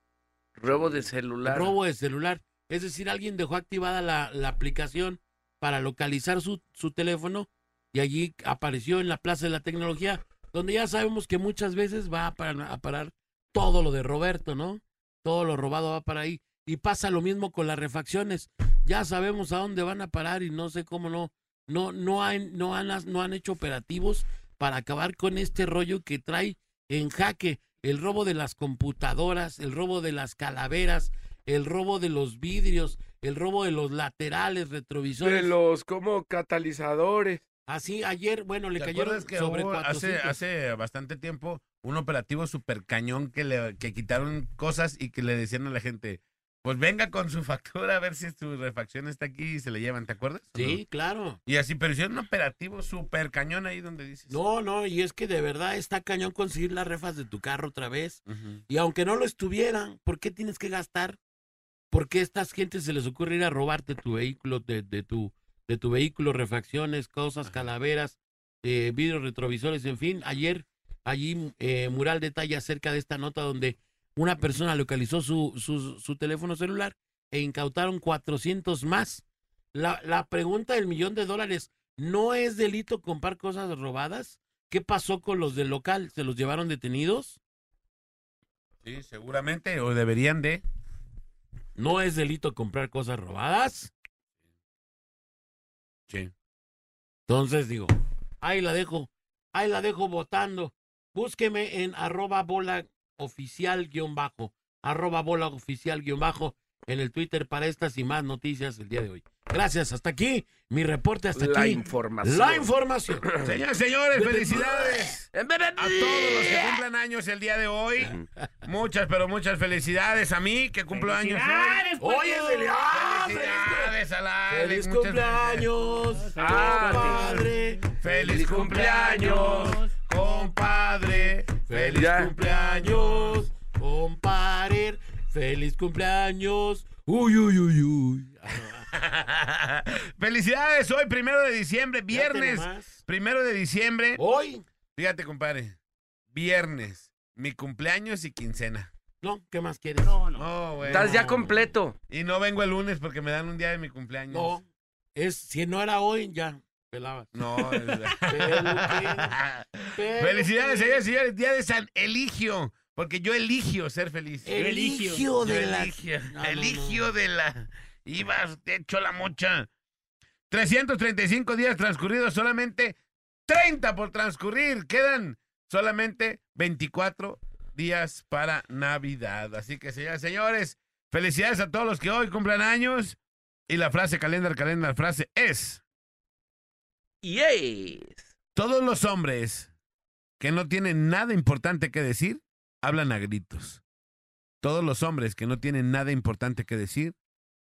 Robo de celular. Robo de celular. Es decir, alguien dejó activada la, la aplicación para localizar su, su teléfono y allí apareció en la Plaza de la Tecnología, donde ya sabemos que muchas veces va a parar, a parar todo lo de Roberto, ¿no? Todo lo robado va para ahí. Y pasa lo mismo con las refacciones. Ya sabemos a dónde van a parar y no sé cómo no. No, no, han, no, han, no han hecho operativos para acabar con este rollo que trae en jaque el robo de las computadoras, el robo de las calaveras, el robo de los vidrios, el robo de los laterales, retrovisores. De los como catalizadores. Así ayer, bueno, le ¿Te cayeron que sobre hubo hace, 400. hace bastante tiempo un operativo super cañón que le que quitaron cosas y que le decían a la gente, pues venga con su factura a ver si su refacción está aquí y se le llevan, ¿te acuerdas? Sí, claro. Y así, pero hicieron un operativo super cañón ahí donde dices. No, no, y es que de verdad está cañón conseguir las refas de tu carro otra vez. Y aunque no lo estuvieran, ¿por qué tienes que gastar? ¿Por qué a estas gentes se les ocurre ir a robarte tu vehículo, de, de tu, de tu vehículo, refacciones, cosas, calaveras, eh, vidrios retrovisores, en fin? Ayer, allí, eh, Mural detalla acerca de esta nota donde una persona localizó su, su, su teléfono celular e incautaron 400 más. La, la pregunta del millón de dólares, ¿no es delito comprar cosas robadas? ¿Qué pasó con los del local? ¿Se los llevaron detenidos? Sí, seguramente, o deberían de. ¿No es delito comprar cosas robadas? Sí. Entonces digo, ahí la dejo, ahí la dejo votando. Búsqueme en arroba bola oficial guion bajo, arroba bola oficial guion bajo en el Twitter para estas y más noticias el día de hoy. Gracias, hasta aquí, mi reporte hasta La aquí. información. La información. Señores, señores, felicidades a todos los que cumplan años el día de hoy. Muchas, pero muchas felicidades a mí que cumplo años hoy. ¡Felicidades, puerco! Oye, felicidades. Felicidades a la Alex, ¡Feliz muchas cumpleaños! Ah, compadre! Feliz cumpleaños, compadre. Feliz Ya. cumpleaños, compadre. Feliz cumpleaños. Uy, uy, uy, uy. Felicidades, hoy primero de diciembre, viernes. Primero de diciembre. Hoy. Fíjate, compadre. Viernes, mi cumpleaños y quincena. No, ¿qué más quieres? No, no. Oh, bueno. Estás ya completo. Y no vengo el lunes porque me dan un día de mi cumpleaños. No. Es, si no era hoy, ya. Pelaba. No. es- Felicidades, señores y señores. Día de San Eligio. Porque yo eligio ser feliz. Eligio de la... eligio, No, no, eligio no. de la. Ibas, te echo la mocha. 335 días transcurridos, solamente 30 por transcurrir. Quedan solamente 24 días para Navidad. Así que, señoras y señores, felicidades a todos los que hoy cumplan años. Y la frase calendar, calendar, frase es: Yes. Todos los hombres que no tienen nada importante que decir hablan a gritos. Todos los hombres que no tienen nada importante que decir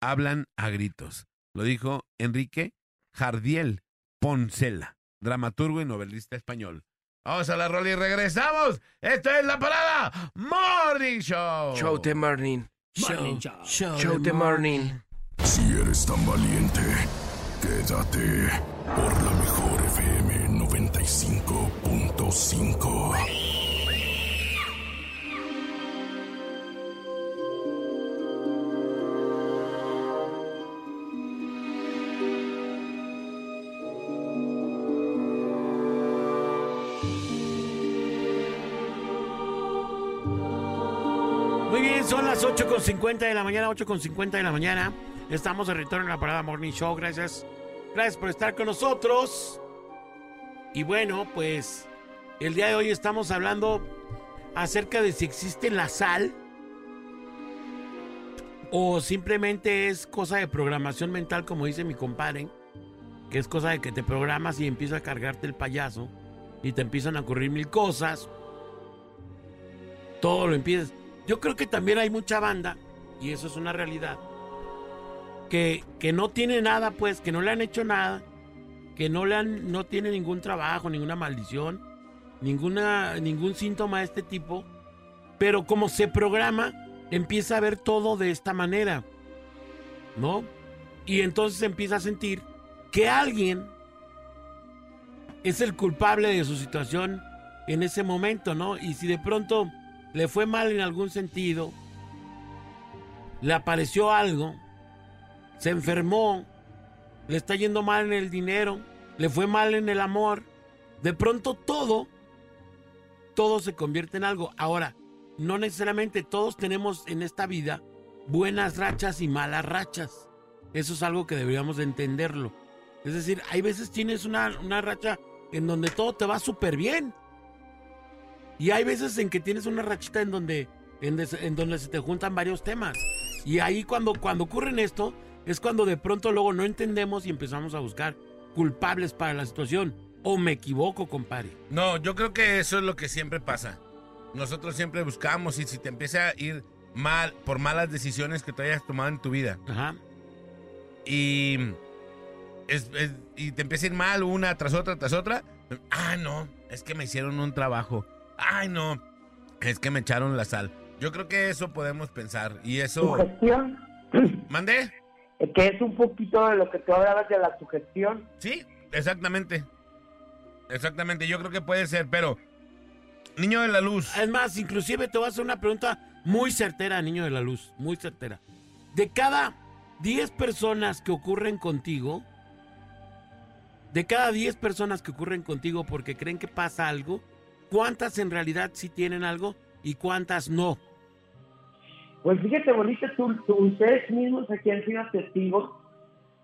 hablan a gritos. Lo dijo Enrique Jardiel Poncela, dramaturgo y novelista español. Vamos a la rola y regresamos. Esto es la parada Morning Show. Show the morning. Morning Show. Show the morning. Si eres tan valiente, quédate por la mejor FM 95.5. Muy bien, son las 8.50 de la mañana, 8.50 de la mañana. Estamos de retorno en la parada Morning Show. Gracias. Gracias por estar con nosotros. Y bueno, pues el día de hoy estamos hablando acerca de si existe la sal o simplemente es cosa de programación mental, como dice mi compadre, que es cosa de que te programas y empieza a cargarte el payaso y te empiezan a ocurrir mil cosas. Todo lo empiezas. Yo creo que también hay mucha banda, y eso es una realidad, que, que no tiene nada, pues, que no le han hecho nada, que no le han, no tiene ningún trabajo, ninguna maldición, ninguna, ningún síntoma de este tipo, pero como se programa, empieza a ver todo de esta manera, ¿no? Y entonces empieza a sentir que alguien es el culpable de su situación en ese momento, ¿no? Y si de pronto le fue mal en algún sentido, le apareció algo, se enfermó, le está yendo mal en el dinero, le fue mal en el amor, de pronto todo, todo se convierte en algo. Ahora, no necesariamente todos tenemos en esta vida buenas rachas y malas rachas. Eso es algo que deberíamos de entenderlo. Es decir, hay veces tienes una, una racha en donde todo te va súper bien. Y hay veces en que tienes una rachita en donde, en, en donde se te juntan varios temas. Y ahí cuando, cuando ocurren esto, es cuando de pronto luego no entendemos y empezamos a buscar culpables para la situación. O me equivoco, compadre. No, yo creo que eso es lo que siempre pasa. Nosotros siempre buscamos y si te empieza a ir mal por malas decisiones que tú hayas tomado en tu vida Ajá. y, es- es- y te empieza a ir mal una tras otra tras otra, ah, no, es que me hicieron un trabajo. Ay, no, es que me echaron la sal. Yo creo que eso podemos pensar y eso... Sugestión, ¿Mandé? Eh, que es un poquito de lo que tú hablabas de la sugestión. Sí, exactamente. Exactamente, yo creo que puede ser, pero... Niño de la luz. Es más, inclusive te voy a hacer una pregunta muy certera, niño de la luz, muy certera. De cada 10 personas que ocurren contigo, de cada 10 personas que ocurren contigo porque creen que pasa algo, ¿cuántas en realidad sí tienen algo y cuántas no? Pues fíjate, bonita, tú, tú- ustedes mismos aquí han sido testigos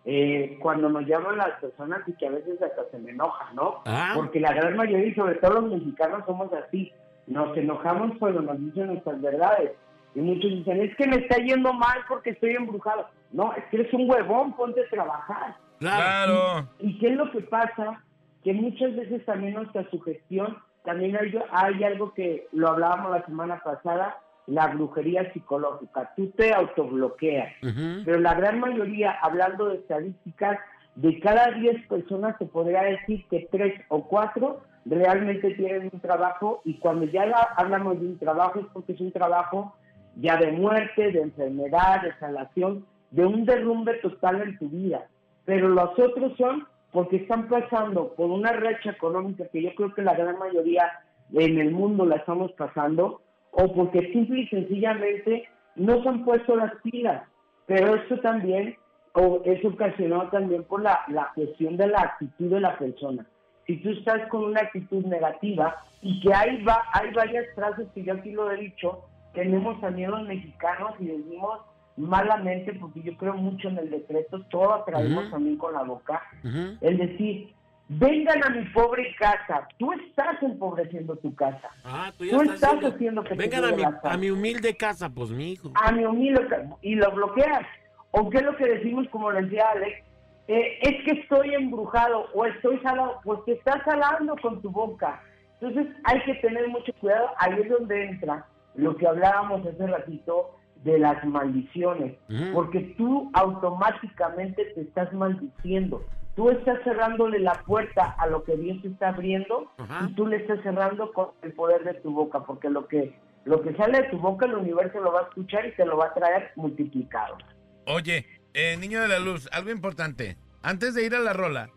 eh, cuando nos llaman las personas y que a veces hasta se me enojan, ¿no? Ah. Porque la gran mayoría, y sobre todo los mexicanos, somos así. Nos enojamos cuando nos dicen nuestras verdades. Y muchos dicen, es que me está yendo mal porque estoy embrujado. No, es que eres un huevón, ponte a trabajar. Claro. ¿Y qué es lo que pasa? Que muchas veces también nuestra sugestión, también hay, hay algo que lo hablábamos la semana pasada, la brujería psicológica. Tú te autobloqueas. Ujú. Pero la gran mayoría, hablando de estadísticas, de cada 10 personas se podría decir que 3 o 4 realmente tienen un trabajo y cuando ya la- hablamos de un trabajo es porque es un trabajo ya de muerte, de enfermedad, de salación, de un derrumbe total en tu vida. Pero los otros son porque están pasando por una racha económica que yo creo que la gran mayoría en el mundo la estamos pasando, o porque simple y sencillamente no se han puesto las pilas. Pero esto también o es ocasionado también por la, la cuestión de la actitud de la persona. Si tú estás con una actitud negativa y que hay, va, hay varias frases que yo aquí lo he dicho, tenemos también los mexicanos y decimos malamente, porque yo creo mucho en el decreto, todo atraemos Ujú. también con la boca, Ujú. es decir, vengan a mi pobre casa, tú estás empobreciendo tu casa, Ah, tú ya tú estás haciendo- haciendo que Vengan a mi, a mi humilde casa, pues mi hijo. a mi humilde ca- y lo bloqueas. ¿O qué es lo que decimos, como lo decía Alex? Eh, es que estoy embrujado o estoy salado, pues te estás salando con tu boca. Entonces hay que tener mucho cuidado. Ahí es donde entra lo que hablábamos hace ratito de las maldiciones. Porque tú automáticamente te estás maldiciendo. Tú estás cerrándole la puerta a lo que Dios está abriendo Ajá. y tú le estás cerrando con el poder de tu boca, porque lo que lo que sale de tu boca el universo lo va a escuchar y te lo va a traer multiplicado. Oye, eh, niño de la luz, algo importante. Antes de ir a la rola,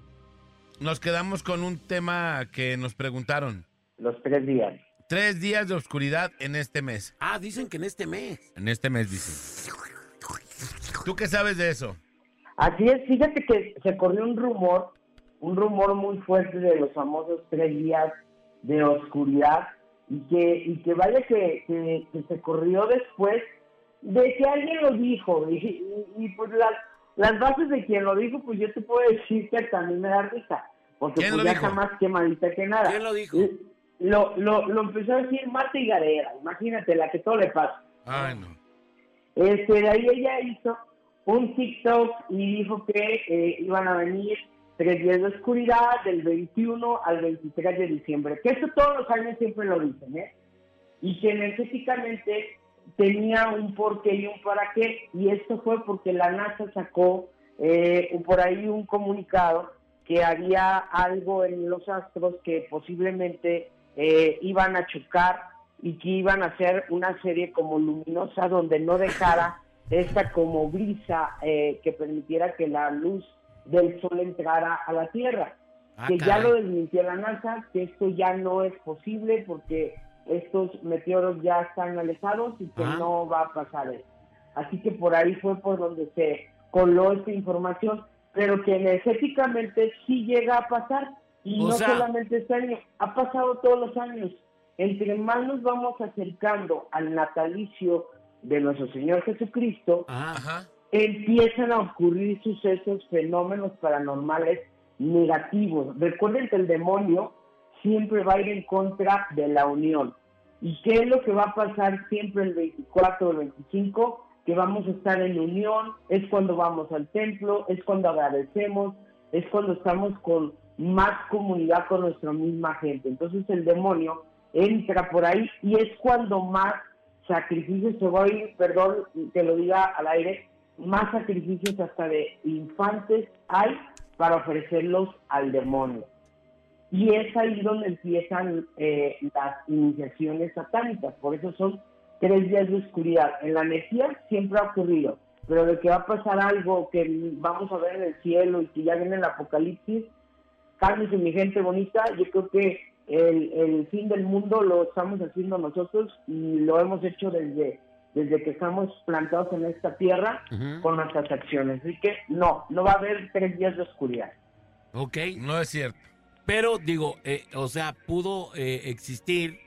nos quedamos con un tema que nos preguntaron. Los tres días. Tres días de oscuridad en este mes. Ah, dicen que en este mes. En este mes, dice. ¿Tú qué sabes de eso? Así es, fíjate que se corrió un rumor, un rumor muy fuerte de los famosos tres días de oscuridad y que, y que vaya que, que- que se corrió después de que alguien lo dijo y, y- y, pues la, las bases de quien lo dijo, pues yo te puedo decir que también me da risa. Porque ¿Quién pues lo ya dijo? está más quemadita que nada. ¿Quién lo dijo? Y Lo, lo, lo empezó a decir Marta Higarera, imagínate, la que todo le pasa. Ay, no. Este, de ahí ella hizo un TikTok y dijo que eh, iban a venir tres días de oscuridad del 21 al 23 de diciembre. Que eso todos los años siempre lo dicen, ¿eh? Y que energéticamente tenía un porqué y un para qué. Y esto fue porque la NASA sacó eh, por ahí un comunicado que había algo en los astros que posiblemente eh, iban a chocar y que iban a hacer una serie como luminosa donde no dejara esta como brisa eh, que permitiera que la luz del sol entrara a la Tierra. Ah, que ya caray. lo desmintió la NASA, que esto ya no es posible porque estos meteoros ya están alejados y que Ah. no va a pasar eso. Así que por ahí fue por donde se coló esta información, pero que energéticamente sí llega a pasar. Y O no sea- solamente este año, ha pasado todos los años. Entre más nos vamos acercando al natalicio de nuestro Señor Jesucristo, Ajá. Empiezan a ocurrir sucesos, fenómenos paranormales negativos. Recuerden que el demonio siempre va a ir en contra de la unión. ¿Y qué es lo que va a pasar siempre el 24 o el 25? Que vamos a estar en unión, es cuando vamos al templo, es cuando agradecemos, es cuando estamos con más comunidad con nuestra misma gente. Entonces el demonio entra por ahí y es cuando más sacrificios se ir, perdón que lo diga al aire, más sacrificios hasta de infantes hay para ofrecerlos al demonio. Y es ahí donde empiezan eh, las iniciaciones satánicas. Por eso son tres días de oscuridad. En la energía siempre ha ocurrido, pero de que va a pasar algo que vamos a ver en el cielo y que ya viene el apocalipsis, cálmese mi gente bonita, yo creo que el, el fin del mundo lo estamos haciendo nosotros y lo hemos hecho desde, desde que estamos plantados en esta tierra con nuestras acciones. Así que no, no va a haber tres días de oscuridad. Ok. No es cierto. Pero digo, eh, o sea, pudo eh, existir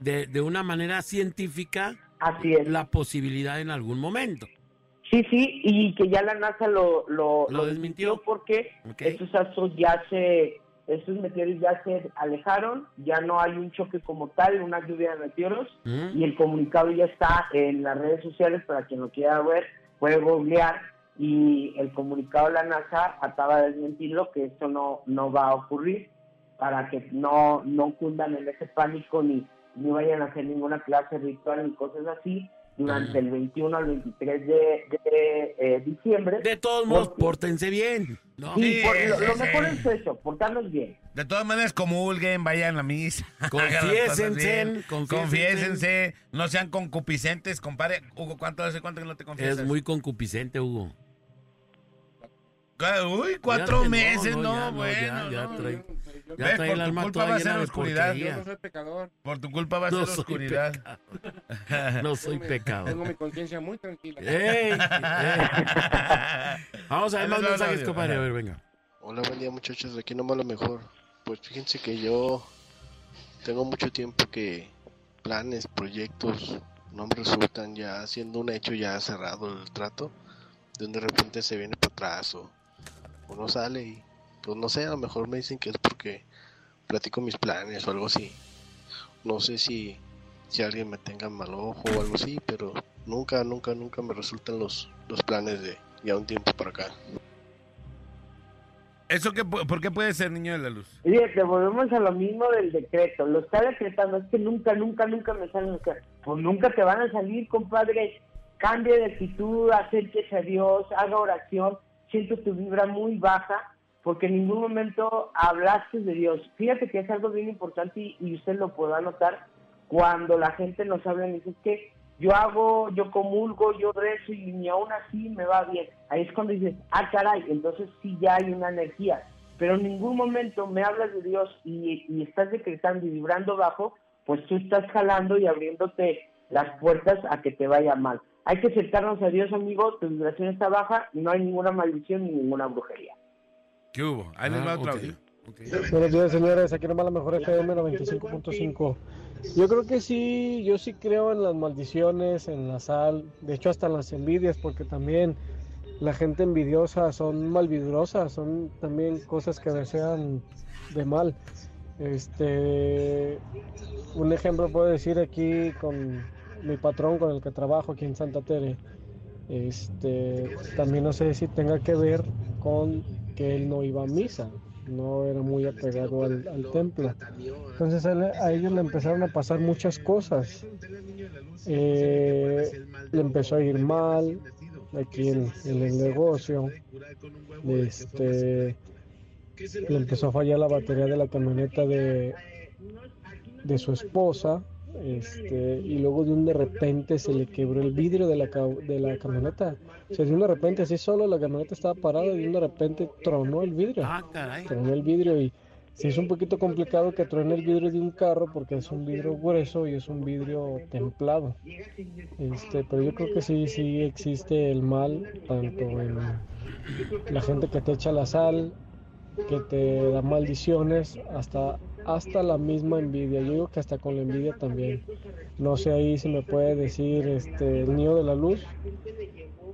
de, de una manera científica Así es. la posibilidad en algún momento. Sí, sí, y que ya la NASA lo, lo, Lo lo desmintió. porque Ok. estos astros ya se, estos meteoros ya se alejaron, ya no hay un choque como tal, una lluvia de meteoros, Ujú. y el comunicado ya está en las redes sociales para quien lo quiera ver, puede googlear, y el comunicado de la NASA acaba de desmentirlo que esto no, no va a ocurrir, para que no, no cundan en ese pánico ni, ni vayan a hacer ninguna clase ritual ni cosas así durante el 21 al 23 de, de, eh, diciembre. De todos modos, Porque- pórtense bien. ¿No? Sí, Sí, por- lo, sí, lo sí. mejor es eso, portarnos bien. De todas maneras, comulguen, vayan a la misa. Confiésense, confiésense. No sean concupiscentes, compadre. Hugo, ¿cuánto hace cuánto que no te confiesas? Es muy concupiscente, Hugo. Uy, cuatro meses, no, no, ya, no, bueno. ya, ya no. Ya Ves, trae por el tu alma culpa toda va a ser llena de oscuridad. yo no soy pecador. Por tu culpa va a No ser oscuridad. No soy Tengo mi- pecado. Tengo mi conciencia muy tranquila. ¡Ey! ey. Vamos a ver más mensajes, compadre. A ver, venga. Hola, buen día muchachos, de aquí nomás lo mejor. Pues fíjense que yo tengo mucho tiempo que planes, proyectos no me resultan ya siendo un hecho ya cerrado el trato, de donde de repente se viene para atrás o, o no sale y pues no sé, a lo mejor me dicen que es porque platico mis planes o algo así. No sé si, si alguien me tenga mal ojo o algo así, pero nunca, nunca, nunca me resultan los, los planes de ya un tiempo para acá. ¿Eso qué, por qué puede ser niño de la luz? Fíjate, volvemos a lo mismo del decreto. Lo está decretando, es que nunca, nunca, nunca me salen los Pues nunca te van a salir, compadre. Cambie de actitud, acérquese a Dios, haga oración. Siento tu vibra muy baja porque en ningún momento hablaste de Dios. Fíjate que es algo bien importante y, usted lo podrá notar cuando la gente nos habla y dice "Es que yo hago, yo comulgo, yo rezo y ni aún así me va bien. Ahí es cuando dices, ah, caray, entonces sí ya hay una energía. Pero en ningún momento me hablas de Dios y, y estás decretando y vibrando bajo, pues tú estás jalando y abriéndote las puertas a que te vaya mal. Hay que acercarnos a Dios, amigo, tu vibración está baja y no hay ninguna maldición ni ninguna brujería. ¿Qué hubo? Ahí les Ah, va otro ok, audio. ok. Buenos días, señores. Aquí nomás la mejor FM 95.5. Yo creo que sí, yo sí creo en las maldiciones, en la sal, de hecho hasta en las envidias, porque también la gente envidiosa son malvidrosas, son también cosas que desean de mal. Este, un ejemplo puedo decir aquí con mi patrón con el que trabajo aquí en Santa Tere. Este, también no sé si tenga que ver con que él no iba a misa, no era muy apegado al, al templo. Entonces a, ellos le empezaron a pasar muchas cosas. Eh, le empezó a ir mal aquí en, en el negocio. Este, le empezó a fallar la batería de la camioneta de, de su esposa. Este, y luego de un de repente se le quebró el vidrio de la, de la camioneta. O sea, de un de repente, así solo la camioneta estaba parada y de un de repente tronó el vidrio. Ah, caray. Tronó el vidrio y sí es un poquito complicado que truene el vidrio de un carro porque es un vidrio grueso y es un vidrio templado. Este, pero yo creo que sí, sí existe el mal, tanto en la gente que te echa la sal, que te da maldiciones, hasta, hasta la misma envidia. Yo digo que hasta con la envidia también. No sé ahí si me puede decir este, el niño de la luz,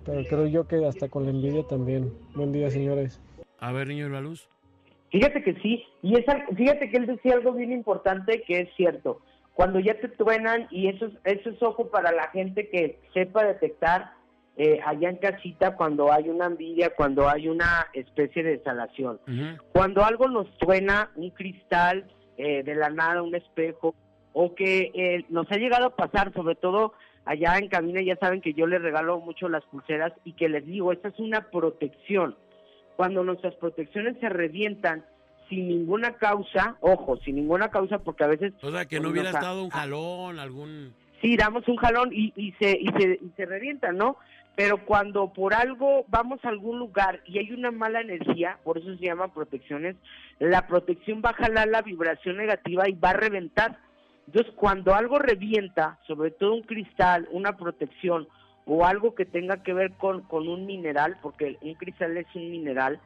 pero creo yo que hasta con la envidia también. Buen día, señores. A ver, niño de la luz. Fíjate que sí, y es, fíjate que él decía algo bien importante que es cierto. Cuando ya te truenan, y eso es, eso es ojo para la gente que sepa detectar eh, allá en casita cuando hay una envidia, cuando hay una especie de desalación. Cuando algo nos suena, un cristal eh, de la nada, un espejo, o que eh, nos ha llegado a pasar, sobre todo allá en cabina, ya saben que yo les regalo mucho las pulseras y que les digo, esta es una protección. Cuando nuestras protecciones se revientan sin ninguna causa, ojo, sin ninguna causa, porque a veces... O sea, que no pues, hubiera nos ha- estado un jalón, algún... sí, damos un jalón y, y se, y, se, y se revienta, ¿no? Pero cuando por algo vamos a algún lugar y hay una mala energía, por eso se llaman protecciones, la protección va a jalar la vibración negativa y va a reventar. Entonces, cuando algo revienta, sobre todo un cristal, una protección o algo que tenga que ver con, con un mineral, porque un cristal es un mineral,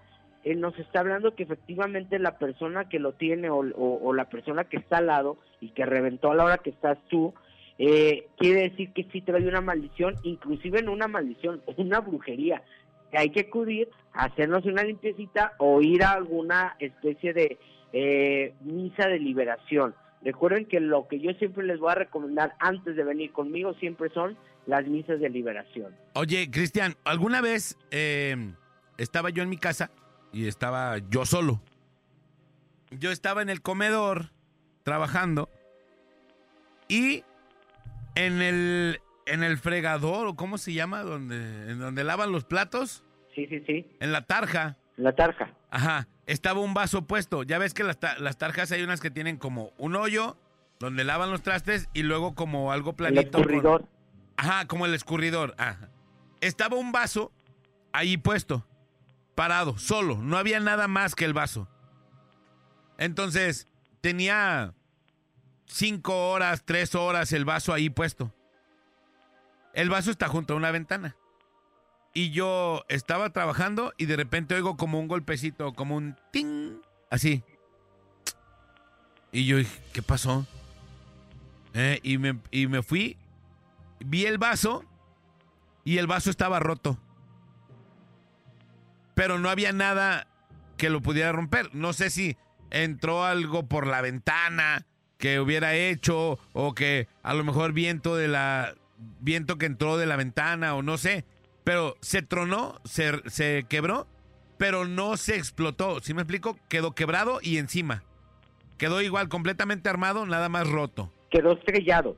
eh, nos está hablando que efectivamente la persona que lo tiene o, o- o la persona que está al lado y que reventó a la hora que estás tú, eh, quiere decir que sí trae una maldición, inclusive no una maldición, una brujería. Hay que acudir hacernos una limpiecita o ir a alguna especie de eh, misa de liberación. Recuerden que lo que yo siempre les voy a recomendar antes de venir conmigo siempre son las misas de liberación. Oye, Cristian, ¿alguna vez eh, estaba yo en mi casa y estaba yo solo? Yo estaba en el comedor trabajando y en el, en el fregador, o cómo se llama, donde, en donde lavan los platos, Sí, sí, sí, en la tarja, la tarja. ajá, estaba un vaso puesto. Ya ves que las, ta- las tarjas hay unas que tienen como un hoyo donde lavan los trastes y luego como algo El planito. con- escurridor. Ajá, como el escurridor. Ajá. Estaba un vaso ahí puesto, parado, solo. No había nada más que el vaso. Entonces, tenía cinco horas, tres horas el vaso ahí puesto. El vaso está junto a una ventana. Y yo estaba trabajando y de repente oigo como un golpecito, como un ting, así. Y yo dije, ¿qué pasó? Eh, y, me, y me fui vi el vaso y el vaso estaba roto. Pero no había nada que lo pudiera romper. No sé si entró algo por la ventana que hubiera hecho o que a lo mejor viento de la viento que entró de la ventana o no sé, pero se tronó, se, se quebró, pero no se explotó. Si me explico? Quedó quebrado y encima. Quedó igual completamente armado, nada más roto. Quedó estrellado.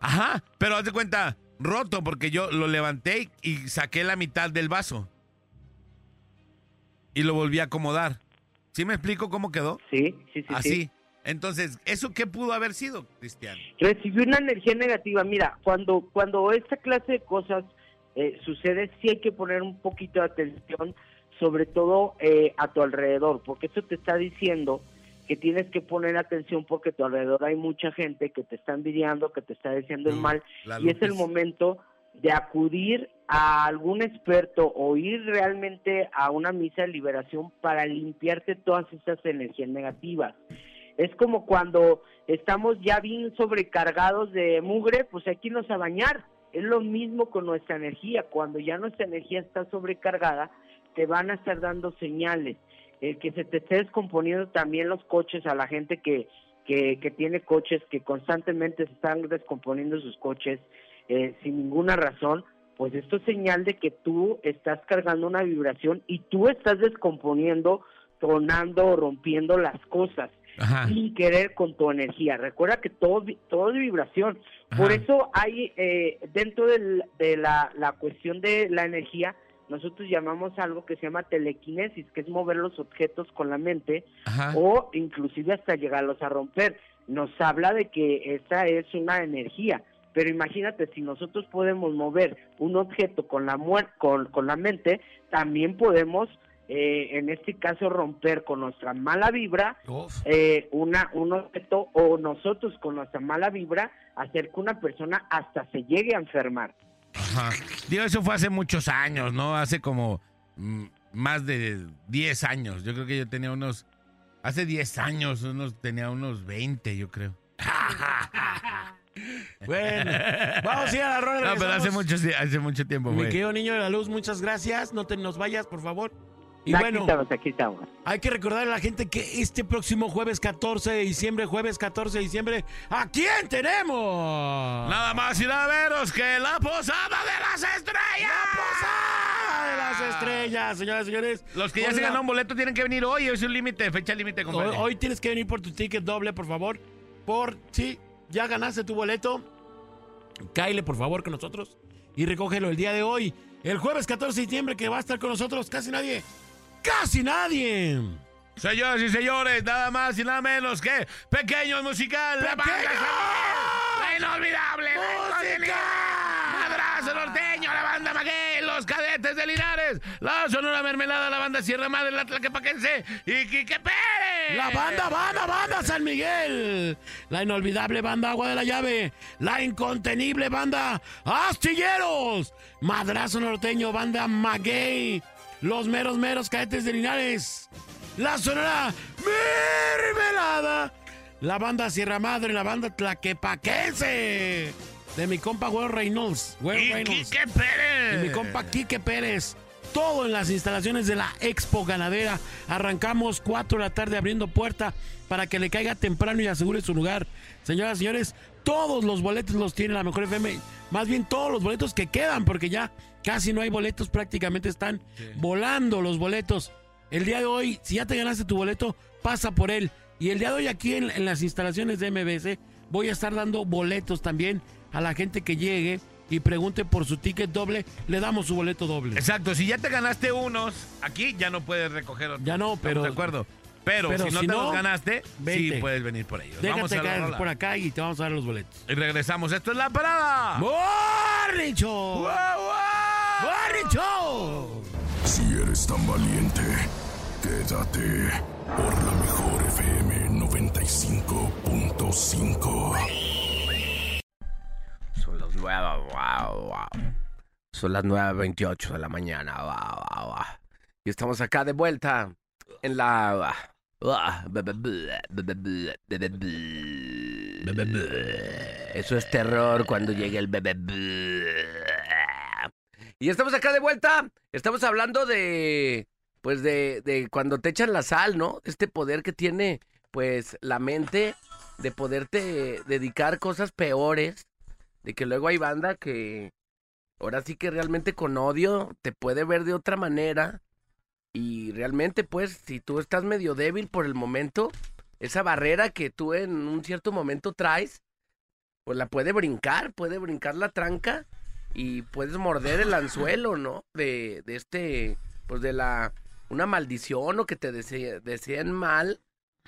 Ajá, pero haz de cuenta, roto, porque yo lo levanté y saqué la mitad del vaso. Y lo volví a acomodar. ¿Sí me explico cómo quedó? Sí, sí, sí. Así. sí. Entonces, ¿eso qué pudo haber sido, Cristian? recibió una energía negativa. Mira, cuando, cuando esta clase de cosas eh, sucede, sí hay que poner un poquito de atención, sobre todo eh, a tu alrededor, porque eso te está diciendo que tienes que poner atención porque a tu alrededor hay mucha gente que te está envidiando, que te está diciendo el No, mal, y es el momento de acudir a algún experto o ir realmente a una misa de liberación para limpiarte todas esas energías negativas. Es como cuando estamos ya bien sobrecargados de mugre, pues hay que irnos a bañar Es lo mismo con nuestra energía. Cuando ya nuestra energía está sobrecargada, te van a estar dando señales. El que se te esté descomponiendo también los coches a la gente que, que, que tiene coches, que constantemente se están descomponiendo sus coches eh, sin ninguna razón, pues esto es señal de que tú estás cargando una vibración y tú estás descomponiendo, tronando o rompiendo las cosas Ajá. sin querer con tu energía. Recuerda que todo, todo es vibración. Por eso hay eh, dentro del- de la, la cuestión de la energía, nosotros llamamos algo que se llama telequinesis, que es mover los objetos con la mente Ajá. o inclusive hasta llegarlos a romper. Nos habla de que esa es una energía. Pero imagínate, si nosotros podemos mover un objeto con la, con, con la mente, también podemos, eh, en este caso, romper con nuestra mala vibra eh, una, un objeto o nosotros con nuestra mala vibra hacer que una persona hasta se llegue a enfermar. Ajá. Digo, eso fue hace muchos años, ¿no? Hace como mm, más de 10 años. Yo creo que yo tenía unos. Hace 10 años, unos, tenía unos 20, yo creo. Bueno, vamos a ir a la rola. No, pero hace mucho, hace mucho tiempo Mi fue. querido niño de la luz, muchas gracias. No te nos vayas, por favor. Y aquí bueno, estamos, aquí estamos. hay que recordar a la gente que este próximo jueves 14 de diciembre, jueves 14 de diciembre, ¿a quién tenemos? Nada más y nada menos que la posada de las estrellas. posada de las estrellas, señoras y señores. Los que ya se la- ganaron boleto tienen que venir hoy. Es un límite, fecha límite, Hoy, hoy tienes que venir por tu ticket doble, por favor. Por si ya ganaste tu boleto, cáile por favor con nosotros y recógelo el día de hoy. El jueves 14 de diciembre que va a estar con nosotros casi nadie. ¡Casi nadie! Señoras y señores, nada más y nada menos que Pequeños Musical. La inolvidable. incondible, Madrazo Norteño, la banda Maguey, los cadetes de Linares, la Sonora Mermelada, la banda Sierra Madre, la Tlaquepaquense y Quique Pérez. La banda, banda, banda San Miguel. La inolvidable banda Agua de la Llave. La incontenible banda Astilleros. Madrazo Norteño, banda Maguey. Los meros, meros cadetes de Linares. La sonora Mermelada. La banda Sierra Madre, la banda Tlaquepaquense. De mi compa Will Reynolds. Will Y Reynolds. Quique Pérez. Y mi compa Quique Pérez. Todo en las instalaciones de la Expo Ganadera. Arrancamos 4 de la tarde abriendo puerta para que le caiga temprano y asegure su lugar. Señoras y señores, todos los boletos los tiene la Mejor FM. Más bien todos los boletos que quedan, porque ya casi no hay boletos, prácticamente están volando los boletos. El día de hoy, si ya te ganaste tu boleto, pasa por él. Y el día de hoy aquí en, en las instalaciones de MBC voy a estar dando boletos también a la gente que llegue y pregunte por su ticket doble, le damos su boleto doble. Exacto, si ya te ganaste unos, aquí ya no puedes recoger otros. Ya no, pero- De acuerdo. Pero, pero si no si te no, los ganaste, sí vente. puedes venir por ellos. Vamos Déjate a la caer por acá y te vamos a dar los boletos. Y regresamos. Esto es La Parada. ¡Morning Show! ¡Morning Show! Si eres tan valiente, quédate por la mejor FM 95.5. Son las nueve, wow, wow. Son las 9.28 de la mañana, wow, wow, wow. Y estamos acá de vuelta en la... Eso es terror cuando llega el bebé. Y estamos acá de vuelta. Estamos hablando de, pues de, de cuando te echan la sal, ¿no? Este poder que tiene, pues, la mente de poderte dedicar cosas peores. De que luego hay banda que ahora sí que realmente con odio te puede ver de otra manera. Y realmente, pues, si tú estás medio débil por el momento, esa barrera que tú en un cierto momento traes, pues la puede brincar, puede brincar la tranca y puedes morder el anzuelo, ¿no? De, de este, pues de la, una maldición o que te dese- deseen mal,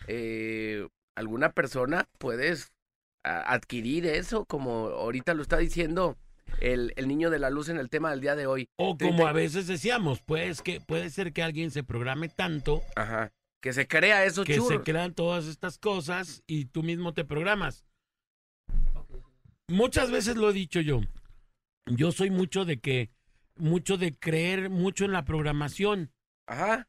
eh, alguna persona, puedes a- adquirir eso, como ahorita lo está diciendo el, el niño de la luz en el tema del día de hoy. O como te- a veces decíamos, pues que puede ser que alguien se programe tanto Ajá. Que se crea eso, que churro. se crean todas estas cosas y tú mismo te programas. Muchas veces lo he dicho yo. Yo soy mucho de que, mucho de creer mucho en la programación. Ajá.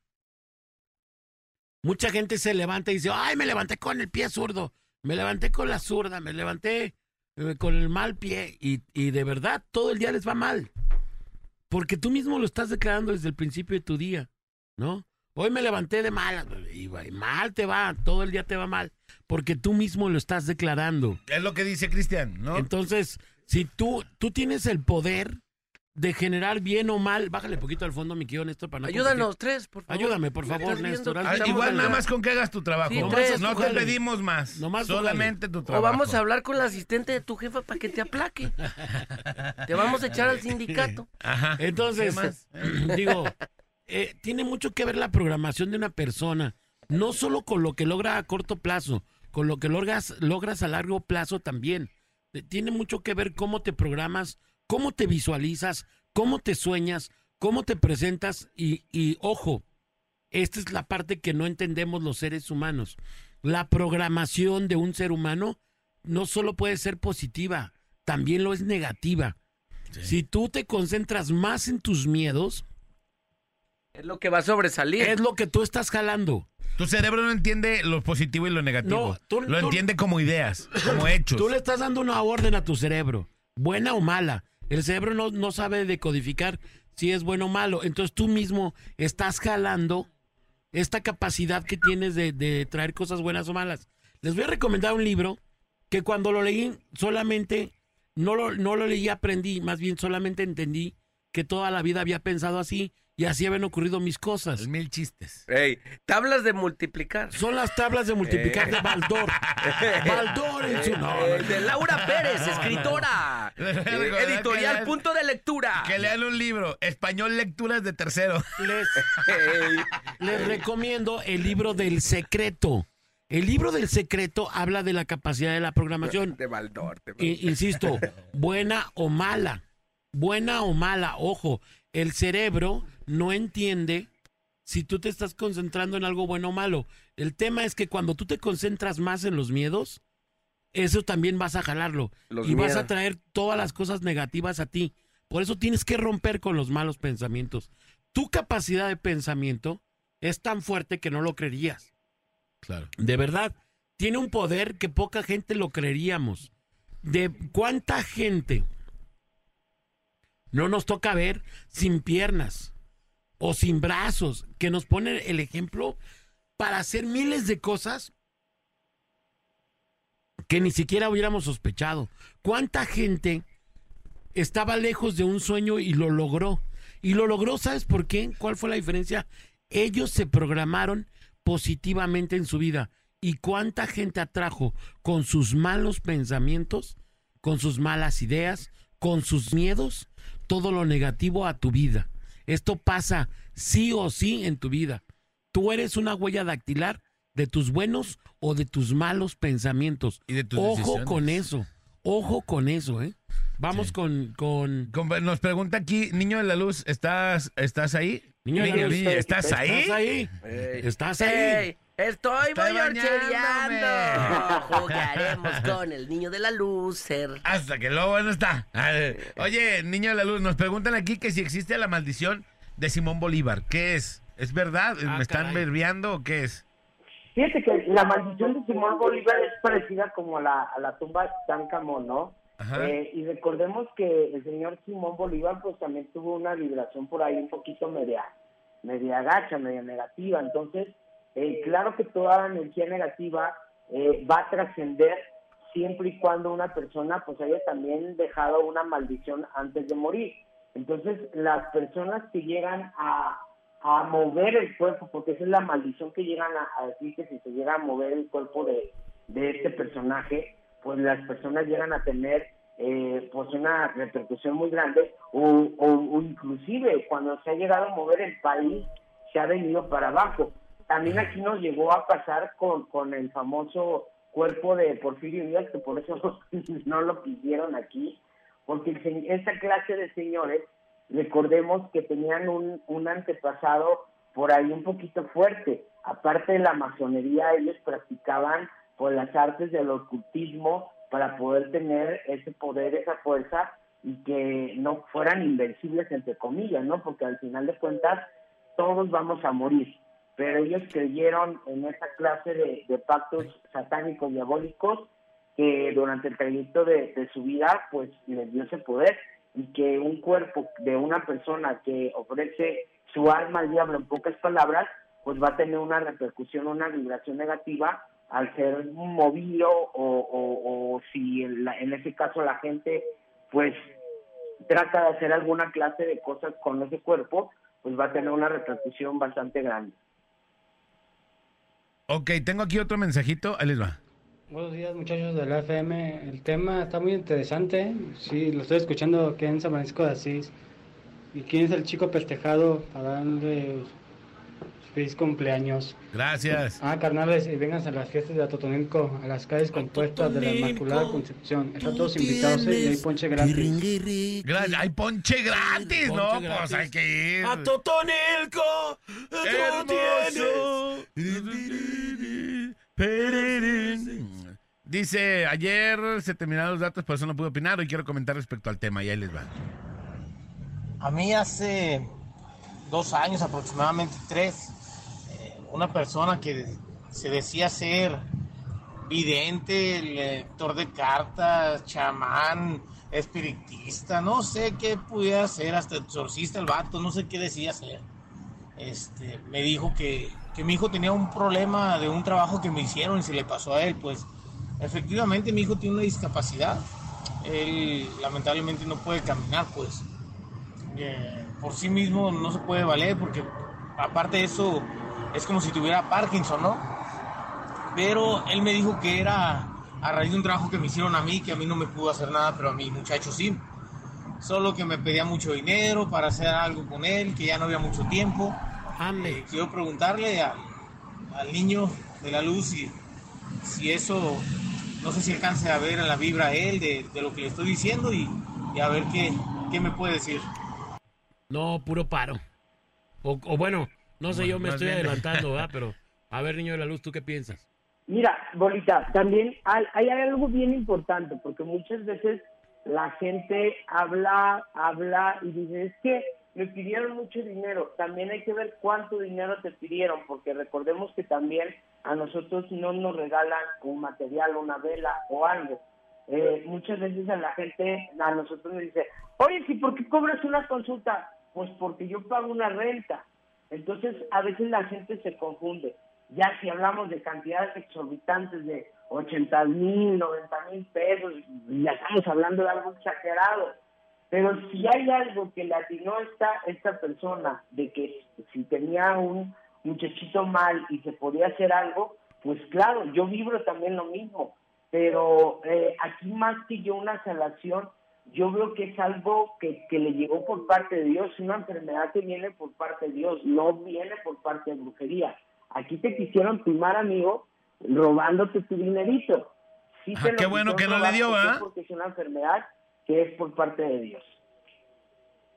Mucha gente se levanta y dice, ay, me levanté con el pie zurdo, me levanté con la zurda, me levanté eh, con el mal pie y, y de verdad todo el día les va mal. Porque tú mismo lo estás declarando desde el principio de tu día, ¿no? Hoy me levanté de mal y mal te va, todo el día te va mal, porque tú mismo lo estás declarando. Es lo que dice Cristian, ¿no? Entonces, si tú, tú tienes el poder de generar bien o mal, bájale poquito al fondo, mi querido Néstor, para no Ayúdanos, tres, por favor. Ayúdame, por ¿Me favor? Néstor. Igual nada más con que hagas tu trabajo. Sí, no tres, no te pedimos más. Nomás solamente tu O trabajo. vamos a hablar con la asistente de tu jefa para que te aplaque. Te vamos a echar al sindicato. Ajá. Entonces, digo, eh, tiene mucho que ver la programación de una persona, no solo con lo que logra a corto plazo, con lo que logras, logras a largo plazo también. Tiene mucho que ver cómo te programas, cómo te visualizas, cómo te sueñas, cómo te presentas y, y ojo, esta es la parte que no entendemos los seres humanos. La programación de un ser humano no solo puede ser positiva, también lo es negativa. Si tú te concentras más en tus miedos, Es lo que va a sobresalir. es lo que tú estás jalando. Tu cerebro no entiende lo positivo y lo negativo. No, tú- lo tú- entiende como ideas, como hechos. Tú le estás dando una orden a tu cerebro, buena o mala. El cerebro no, no sabe decodificar si es bueno o malo. Entonces tú mismo estás jalando esta capacidad que tienes de, de traer cosas buenas o malas. Les voy a recomendar un libro que cuando lo leí solamente, no lo, no lo leí aprendí, más bien solamente entendí que toda la vida había pensado así y así habían ocurrido mis cosas. Mil chistes. Ey, tablas de multiplicar. Son las tablas de multiplicar Eh. de Baldor. Baldor en su... No, Eh, no, de Laura Pérez, escritora. Eh, editorial lean- Punto de Lectura. Que lean un libro, Español Lecturas de Tercero. les, Ey, les recomiendo el libro del secreto. El libro del secreto habla de la capacidad de la programación. de Baldor. de Baldor. Insisto, buena o mala. Buena o mala. Ojo, el cerebro no entiende si tú te estás concentrando en algo bueno o malo. El tema es que cuando tú te concentras más en los miedos, eso también vas a jalarlo. Los y vas a traer todas las cosas negativas a ti. Por eso tienes que romper con los malos pensamientos. Tu capacidad de pensamiento es tan fuerte que no lo creerías. Claro. De verdad, tiene un poder que poca gente lo creeríamos. De cuánta gente no nos toca ver sin piernas o sin brazos, que nos pone el ejemplo para hacer miles de cosas que ni siquiera hubiéramos sospechado. ¿Cuánta gente estaba lejos de un sueño y lo logró? Y lo logró, ¿sabes por qué? ¿Cuál fue la diferencia? Ellos se programaron positivamente en su vida. ¿Y cuánta gente atrajo con sus malos pensamientos, con sus malas ideas, con sus miedos, todo lo negativo a tu vida? Esto pasa sí o sí en tu vida. Tú eres una huella dactilar de tus buenos o de tus malos pensamientos. Y de tus Ojo decisiones. con eso. Ojo con eso, ¿eh? Vamos Sí. con, con... Compa- Nos pregunta aquí, Niño de la Luz, ¿estás, ¿estás ahí? Niño de la Luz, ¿estás ahí? ¿Estás ahí? ¿Estás ahí? Estoy Estoy boyorchereando. Jugaremos con el niño de la loser. Hasta que luego no está. Oye, Niño de la Luz, nos preguntan aquí que si existe la maldición de Simón Bolívar. ¿Qué es? ¿Es verdad? Ah, ¿Me están verbiando o qué es? Fíjate que la maldición de Simón Bolívar es parecida como a la, a la tumba de Tutankamón, ¿no? Ajá. Eh, y recordemos que el señor Simón Bolívar pues también tuvo una vibración por ahí un poquito media, media gacha, media negativa. Entonces, eh, claro que toda energía negativa eh, va a trascender siempre y cuando una persona pues haya también dejado una maldición antes de morir. Entonces, las personas que llegan a, mover el cuerpo, porque esa es la maldición que llegan a, decir que si se llega a mover el cuerpo de, de este personaje, pues las personas llegan a tener eh, pues una repercusión muy grande o, o, o inclusive cuando se ha llegado a mover el país se ha venido para abajo. También aquí nos llegó a pasar con, con el famoso cuerpo de Porfirio Díaz, que por eso no lo quisieron aquí, porque esta clase de señores, recordemos que tenían un, un antepasado por ahí un poquito fuerte. Aparte de la masonería, ellos practicaban las artes del ocultismo para poder tener ese poder, esa fuerza y que no fueran invencibles entre comillas, ¿no? Porque al final de cuentas todos vamos a morir. Pero ellos creyeron en esa clase de, pactos satánicos diabólicos que durante el trayecto de, su vida, pues les dio ese poder y que un cuerpo de una persona que ofrece su alma al diablo en pocas palabras, pues va a tener una repercusión, una vibración negativa al ser movido o, o, si en, en ese caso la gente pues trata de hacer alguna clase de cosas con ese cuerpo, pues va a tener una repercusión bastante grande. Ok, tengo aquí otro mensajito. Ahí les. Buenos días muchachos de la FM, el tema está muy interesante, sí, lo estoy escuchando aquí en San Francisco de Asís. ¿Y quién es el chico festejado para darle feliz cumpleaños? Gracias. Ah, carnales, y vengan a las fiestas de Atotonilco, a las calles compuestas de la Inmaculada Concepción. Están todos invitados ¿eh? y hay ponche gratis. Gra- hay ponche gratis, Ponche ¿no? gratis. Pues hay que ir. A Totonilco. Hermoso. Dice, ayer se terminaron los datos, por eso no pude opinar. Hoy quiero comentar respecto al tema y ahí les va. A mí hace dos años, aproximadamente tres, eh, una persona que se decía ser vidente, lector de cartas, chamán, espiritista, no sé qué pudiera ser, hasta exorcista el vato, no sé qué decía ser. Este, me dijo que, que mi hijo tenía un problema de un trabajo que me hicieron y se le pasó a él, pues. Efectivamente mi hijo tiene una discapacidad, él lamentablemente no puede caminar, pues. Eh, por sí mismo no se puede valer porque aparte de eso es como si tuviera Parkinson, ¿no? Pero él me dijo que era a raíz de un trabajo que me hicieron a mí, que a mí no me pudo hacer nada, pero a mi muchacho sí. Solo que me pedía mucho dinero para hacer algo con él, que ya no había mucho tiempo. Eh, quiero preguntarle al, al niño de la luz si, si eso, no sé si alcance a ver en la vibra a él de, de lo que le estoy diciendo y, y a ver qué, qué me puede decir. No, puro paro. O, o bueno, no sé, Bueno, yo me estoy bien- adelantando, ¿verdad? Pero, a ver, niño de la luz, ¿tú qué piensas? Mira, Bolita, también hay, hay algo bien importante, porque muchas veces la gente habla, habla y dice, es que me pidieron mucho dinero. También hay que ver cuánto dinero te pidieron, porque recordemos que también a nosotros no nos regalan un material, una vela o algo. Eh, muchas veces a la gente, a nosotros nos dice, oye, ¿sí por qué cobras una consulta? Pues porque yo pago una renta. Entonces, a veces la gente se confunde. Ya si hablamos de cantidades exorbitantes de 80 mil, 90 mil pesos, ya estamos hablando de algo exagerado. Pero si hay algo que le atinó esta, esta persona de que si tenía un muchachito mal y se podía hacer algo, pues claro, yo vibro también lo mismo. Pero eh, aquí más que yo una salación, yo veo que es algo que, que le llegó por parte de Dios, una enfermedad que viene por parte de Dios, no viene por parte de brujería. Aquí te quisieron timar, amigo, robándote tu dinerito. Sí Ah, qué bueno que no le dio. ¿ah? Porque es una enfermedad que es por parte de Dios.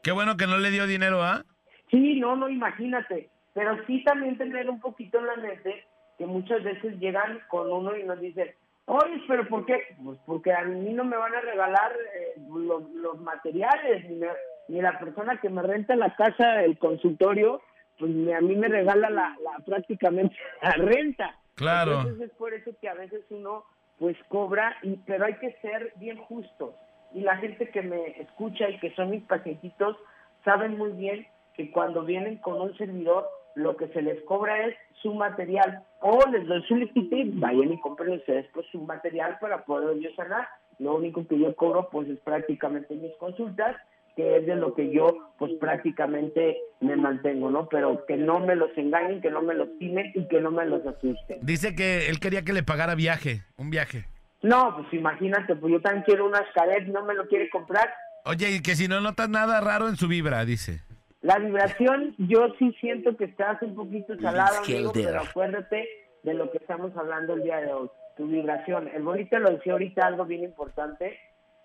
Qué bueno que no le dio dinero, ¿ah? Sí, no, no, imagínate. Pero sí también tener un poquito en la mente que muchas veces llegan con uno y nos dicen, oye, pero ¿por qué? Pues porque a mí no me van a regalar eh, los, los materiales, ni, me- ni la persona que me renta la casa, el consultorio, pues ni a mí me regala la, la prácticamente la renta. Claro. Entonces es por eso que a veces uno pues cobra, y, pero hay que ser bien justos. Y la gente que me escucha y que son mis pacientitos saben muy bien que cuando vienen con un servidor, lo que se les cobra es su material. O les doy su liquidez, vayan y compren ustedes pues su material para poder yo sanar. Lo único que yo cobro pues es prácticamente mis consultas, que es de lo que yo pues prácticamente me mantengo, ¿no? Pero que no me los engañen, que no me los timen y que no me los asusten. Dice que él quería que le pagara viaje, un viaje. No, pues imagínate, pues yo también quiero unas cadet, no me lo quiere comprar. Oye, y que si no notas nada raro en su vibra, dice. La vibración, yo sí siento que estás un poquito salado, amigo, pero acuérdate de lo que estamos hablando el día de hoy. Tu vibración. El bonito lo decía ahorita algo bien importante.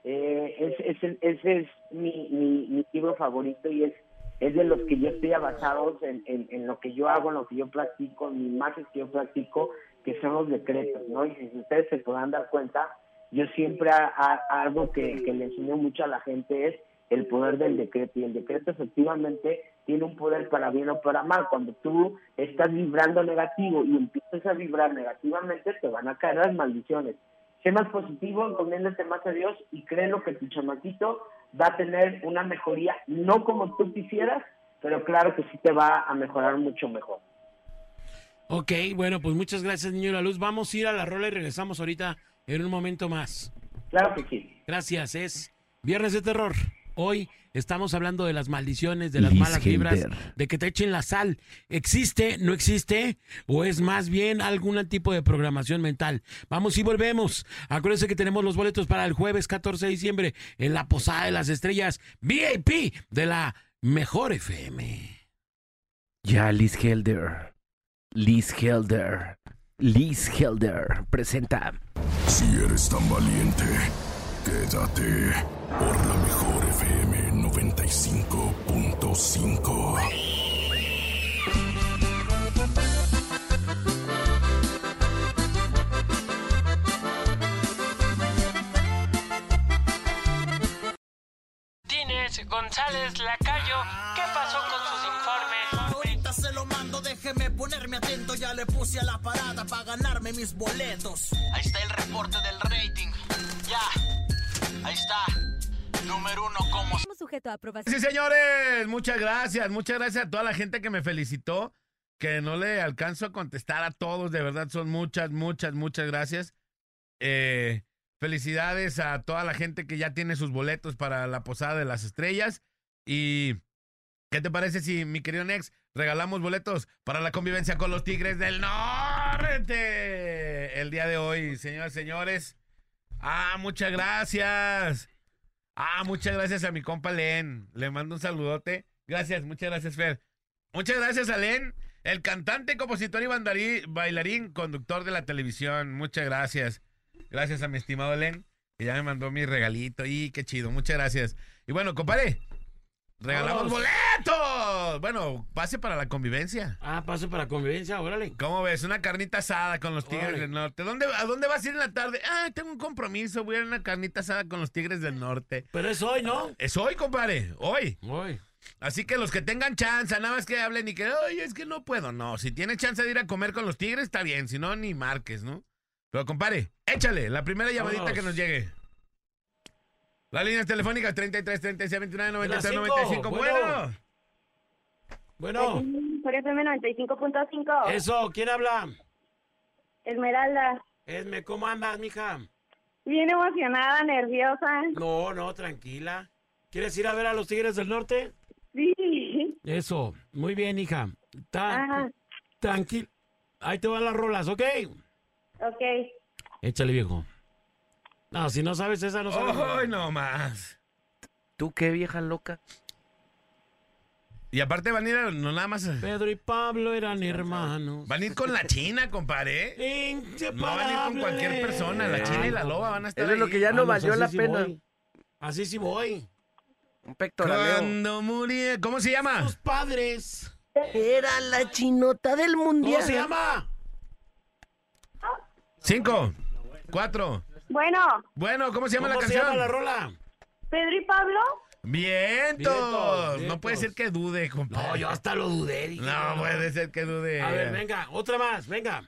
Eh, es- es- ese es mi, mi, mi libro favorito y es, es de los que yo estoy basados en, en, en lo que yo hago, en lo que yo practico, en mis magias que yo practico, que son los decretos, ¿no? Y si ustedes se podrán dar cuenta, yo siempre a- a- algo que, que le enseño mucho a la gente es el poder del decreto y el decreto efectivamente tiene un poder para bien o para mal. Cuando tú estás vibrando negativo y empiezas a vibrar negativamente, te van a caer las maldiciones. sé más positivo, encomiéndate más a Dios y créelo que tu chamaquito va a tener una mejoría, no como tú quisieras, pero claro que sí te va a mejorar mucho mejor. Ok, bueno, pues muchas gracias, niño de la luz. Vamos a ir a la rola y regresamos ahorita en un momento más. Claro que sí. Gracias, es Viernes de Terror. Hoy estamos hablando de las maldiciones, de las malas vibras, de que te echen la sal. ¿Existe, no existe? ¿O es más bien algún tipo de programación mental? Vamos y volvemos. Acuérdense que tenemos los boletos para el jueves 14 de diciembre en la Posada de las Estrellas VIP de la Mejor FM. Ya, Liz Helder. Liz Helder. Liz Helder presenta. Si eres tan valiente, quédate por la mejor FM 95.5. Tines González Lacayo, ¿qué pasó con sus informes? Ahorita se lo mando, déjeme ponerme atento. Ya le puse a la parada para ganarme mis boletos. Ahí está el reporte del rating. Ya, ahí está. Número uno, como. sujeto a aprobación. Sí, señores, muchas gracias, muchas gracias a toda la gente que me felicitó, que no le alcanzo a contestar a todos, de verdad son muchas, muchas, muchas gracias. Eh, felicidades a toda la gente que ya tiene sus boletos para la Posada de las Estrellas. Y, ¿qué te parece si, mi querido Nex, regalamos boletos para la convivencia con los Tigres del Norte el día de hoy, señoras y señores? Ah, muchas gracias. Ah, muchas gracias a mi compa Len. Le mando un saludote. Gracias, muchas gracias, Fer. Muchas gracias a Len, el cantante, compositor y bandarí- bailarín, conductor de la televisión. Muchas gracias. Gracias a mi estimado Len, que ya me mandó mi regalito. Y qué chido, muchas gracias. Y bueno, compadre, regalamos boletos. Bueno, pase para la convivencia. Ah, paso para convivencia, órale. ¿Cómo ves? Una carnita asada con los Tigres Órale. del Norte. ¿Dónde, ¿A dónde vas a ir en la tarde? Ah, tengo un compromiso. Voy a ir a una carnita asada con los Tigres del Norte. Pero es hoy, ¿no? Es hoy, compadre. Hoy. Hoy. Así que los que tengan chance, nada más que hablen y que, oye, es que no puedo. No, si tienes chance de ir a comer con los Tigres, está bien. Si no, ni marques, ¿no? Pero, compadre, échale la primera llamadita que nos llegue. Las líneas telefónicas 33 36 29 93 De las 95. cinco, Bueno. bueno. Por FM 95.5. eso, ¿quién habla? Esmeralda. Esme, ¿cómo andas, mija? Bien emocionada, nerviosa. No, no, tranquila. ¿Quieres ir a ver a los Tigres del Norte? Sí. Eso, muy bien, hija. Ta- Ajá. tranquila. Ahí te van las rolas, ¿ok? Ok. Échale, viejo. No, si no sabes esa, no sabes. ¡Ay, no más! ¿Tú qué vieja loca? Y aparte van a ir, a- no nada más. Pedro y Pablo eran hermanos. Van a ir con la China, compadre. No van a ir con cualquier persona. La China y la loba van a estar Eso es lo ahí. que ya no Vamos, valió así la sí pena. voy. Así sí voy. Un pectoraleo. Cuando murió. ¿Cómo se llama? Tus padres. Era la chinota del mundial. ¿Cómo se llama? Cinco, cuatro. Bueno, Bueno, ¿cómo se llama ¿Cómo la se canción? llama la rola? Pedro y Pablo. Vientos. Vientos, No puede ser que dude, compadre. No, yo hasta lo dudé. dije, No puede ser que dude. A ver, venga, otra más, venga.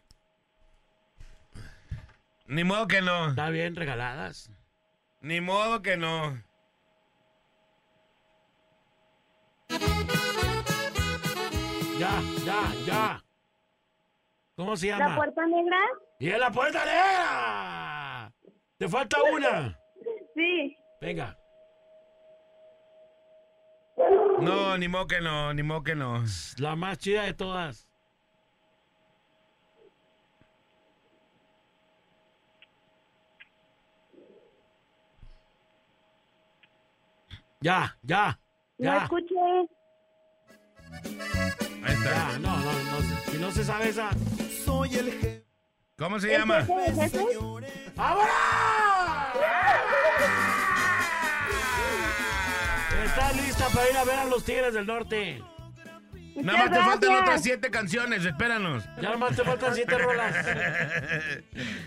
Ni modo que no. Está bien, regaladas. Ni modo que no. Ya, ya, ya. ¿Cómo se La llama? puerta negra. ¡Y en la puerta negra! ¡Te falta una! Sí. Venga. No, ni modo que no, ni modo que no. La más chida de todas. Ya, ya, No ya. escuché. Ahí está. Ya, no, no, no. Si no se sabe esa. Soy el jefe. ¿Cómo se llama? ¿El jefe? Está lista para ir a ver a los Tigres del Norte. Nada más te faltan otras siete canciones, espéranos. Ya nomás te faltan siete rolas.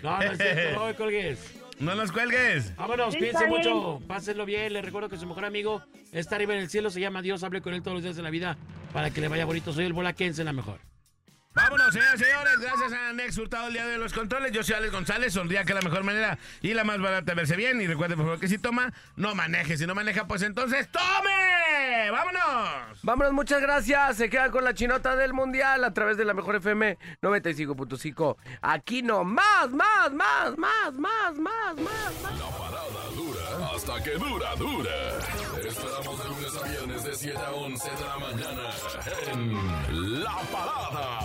No, no es cierto, no me colgues. No nos cuelgues. Vámonos, Sí, piense mucho, pásenlo bien. Les recuerdo que su mejor amigo está arriba en el cielo, se llama Dios. Hable con él todos los días de la vida para que le vaya bonito. Soy el Bolaquense, la mejor. Vámonos, señoras y señores. Gracias a Nex Hurtado el día de los controles. Yo soy Alex González. Sonría que la mejor manera y la más barata de verse bien. Y recuerde, por favor, que si toma, no maneje. Si no maneja, pues entonces ¡tome! ¡Vámonos! Vámonos, muchas gracias. Se queda con la chinota del mundial a través de la mejor FM 95.5. Aquí no más, más, más, más, más, más, más, más. La parada dura hasta que dura, dura. Esperamos de lunes a viernes de 7 a 11 de la mañana en La Parada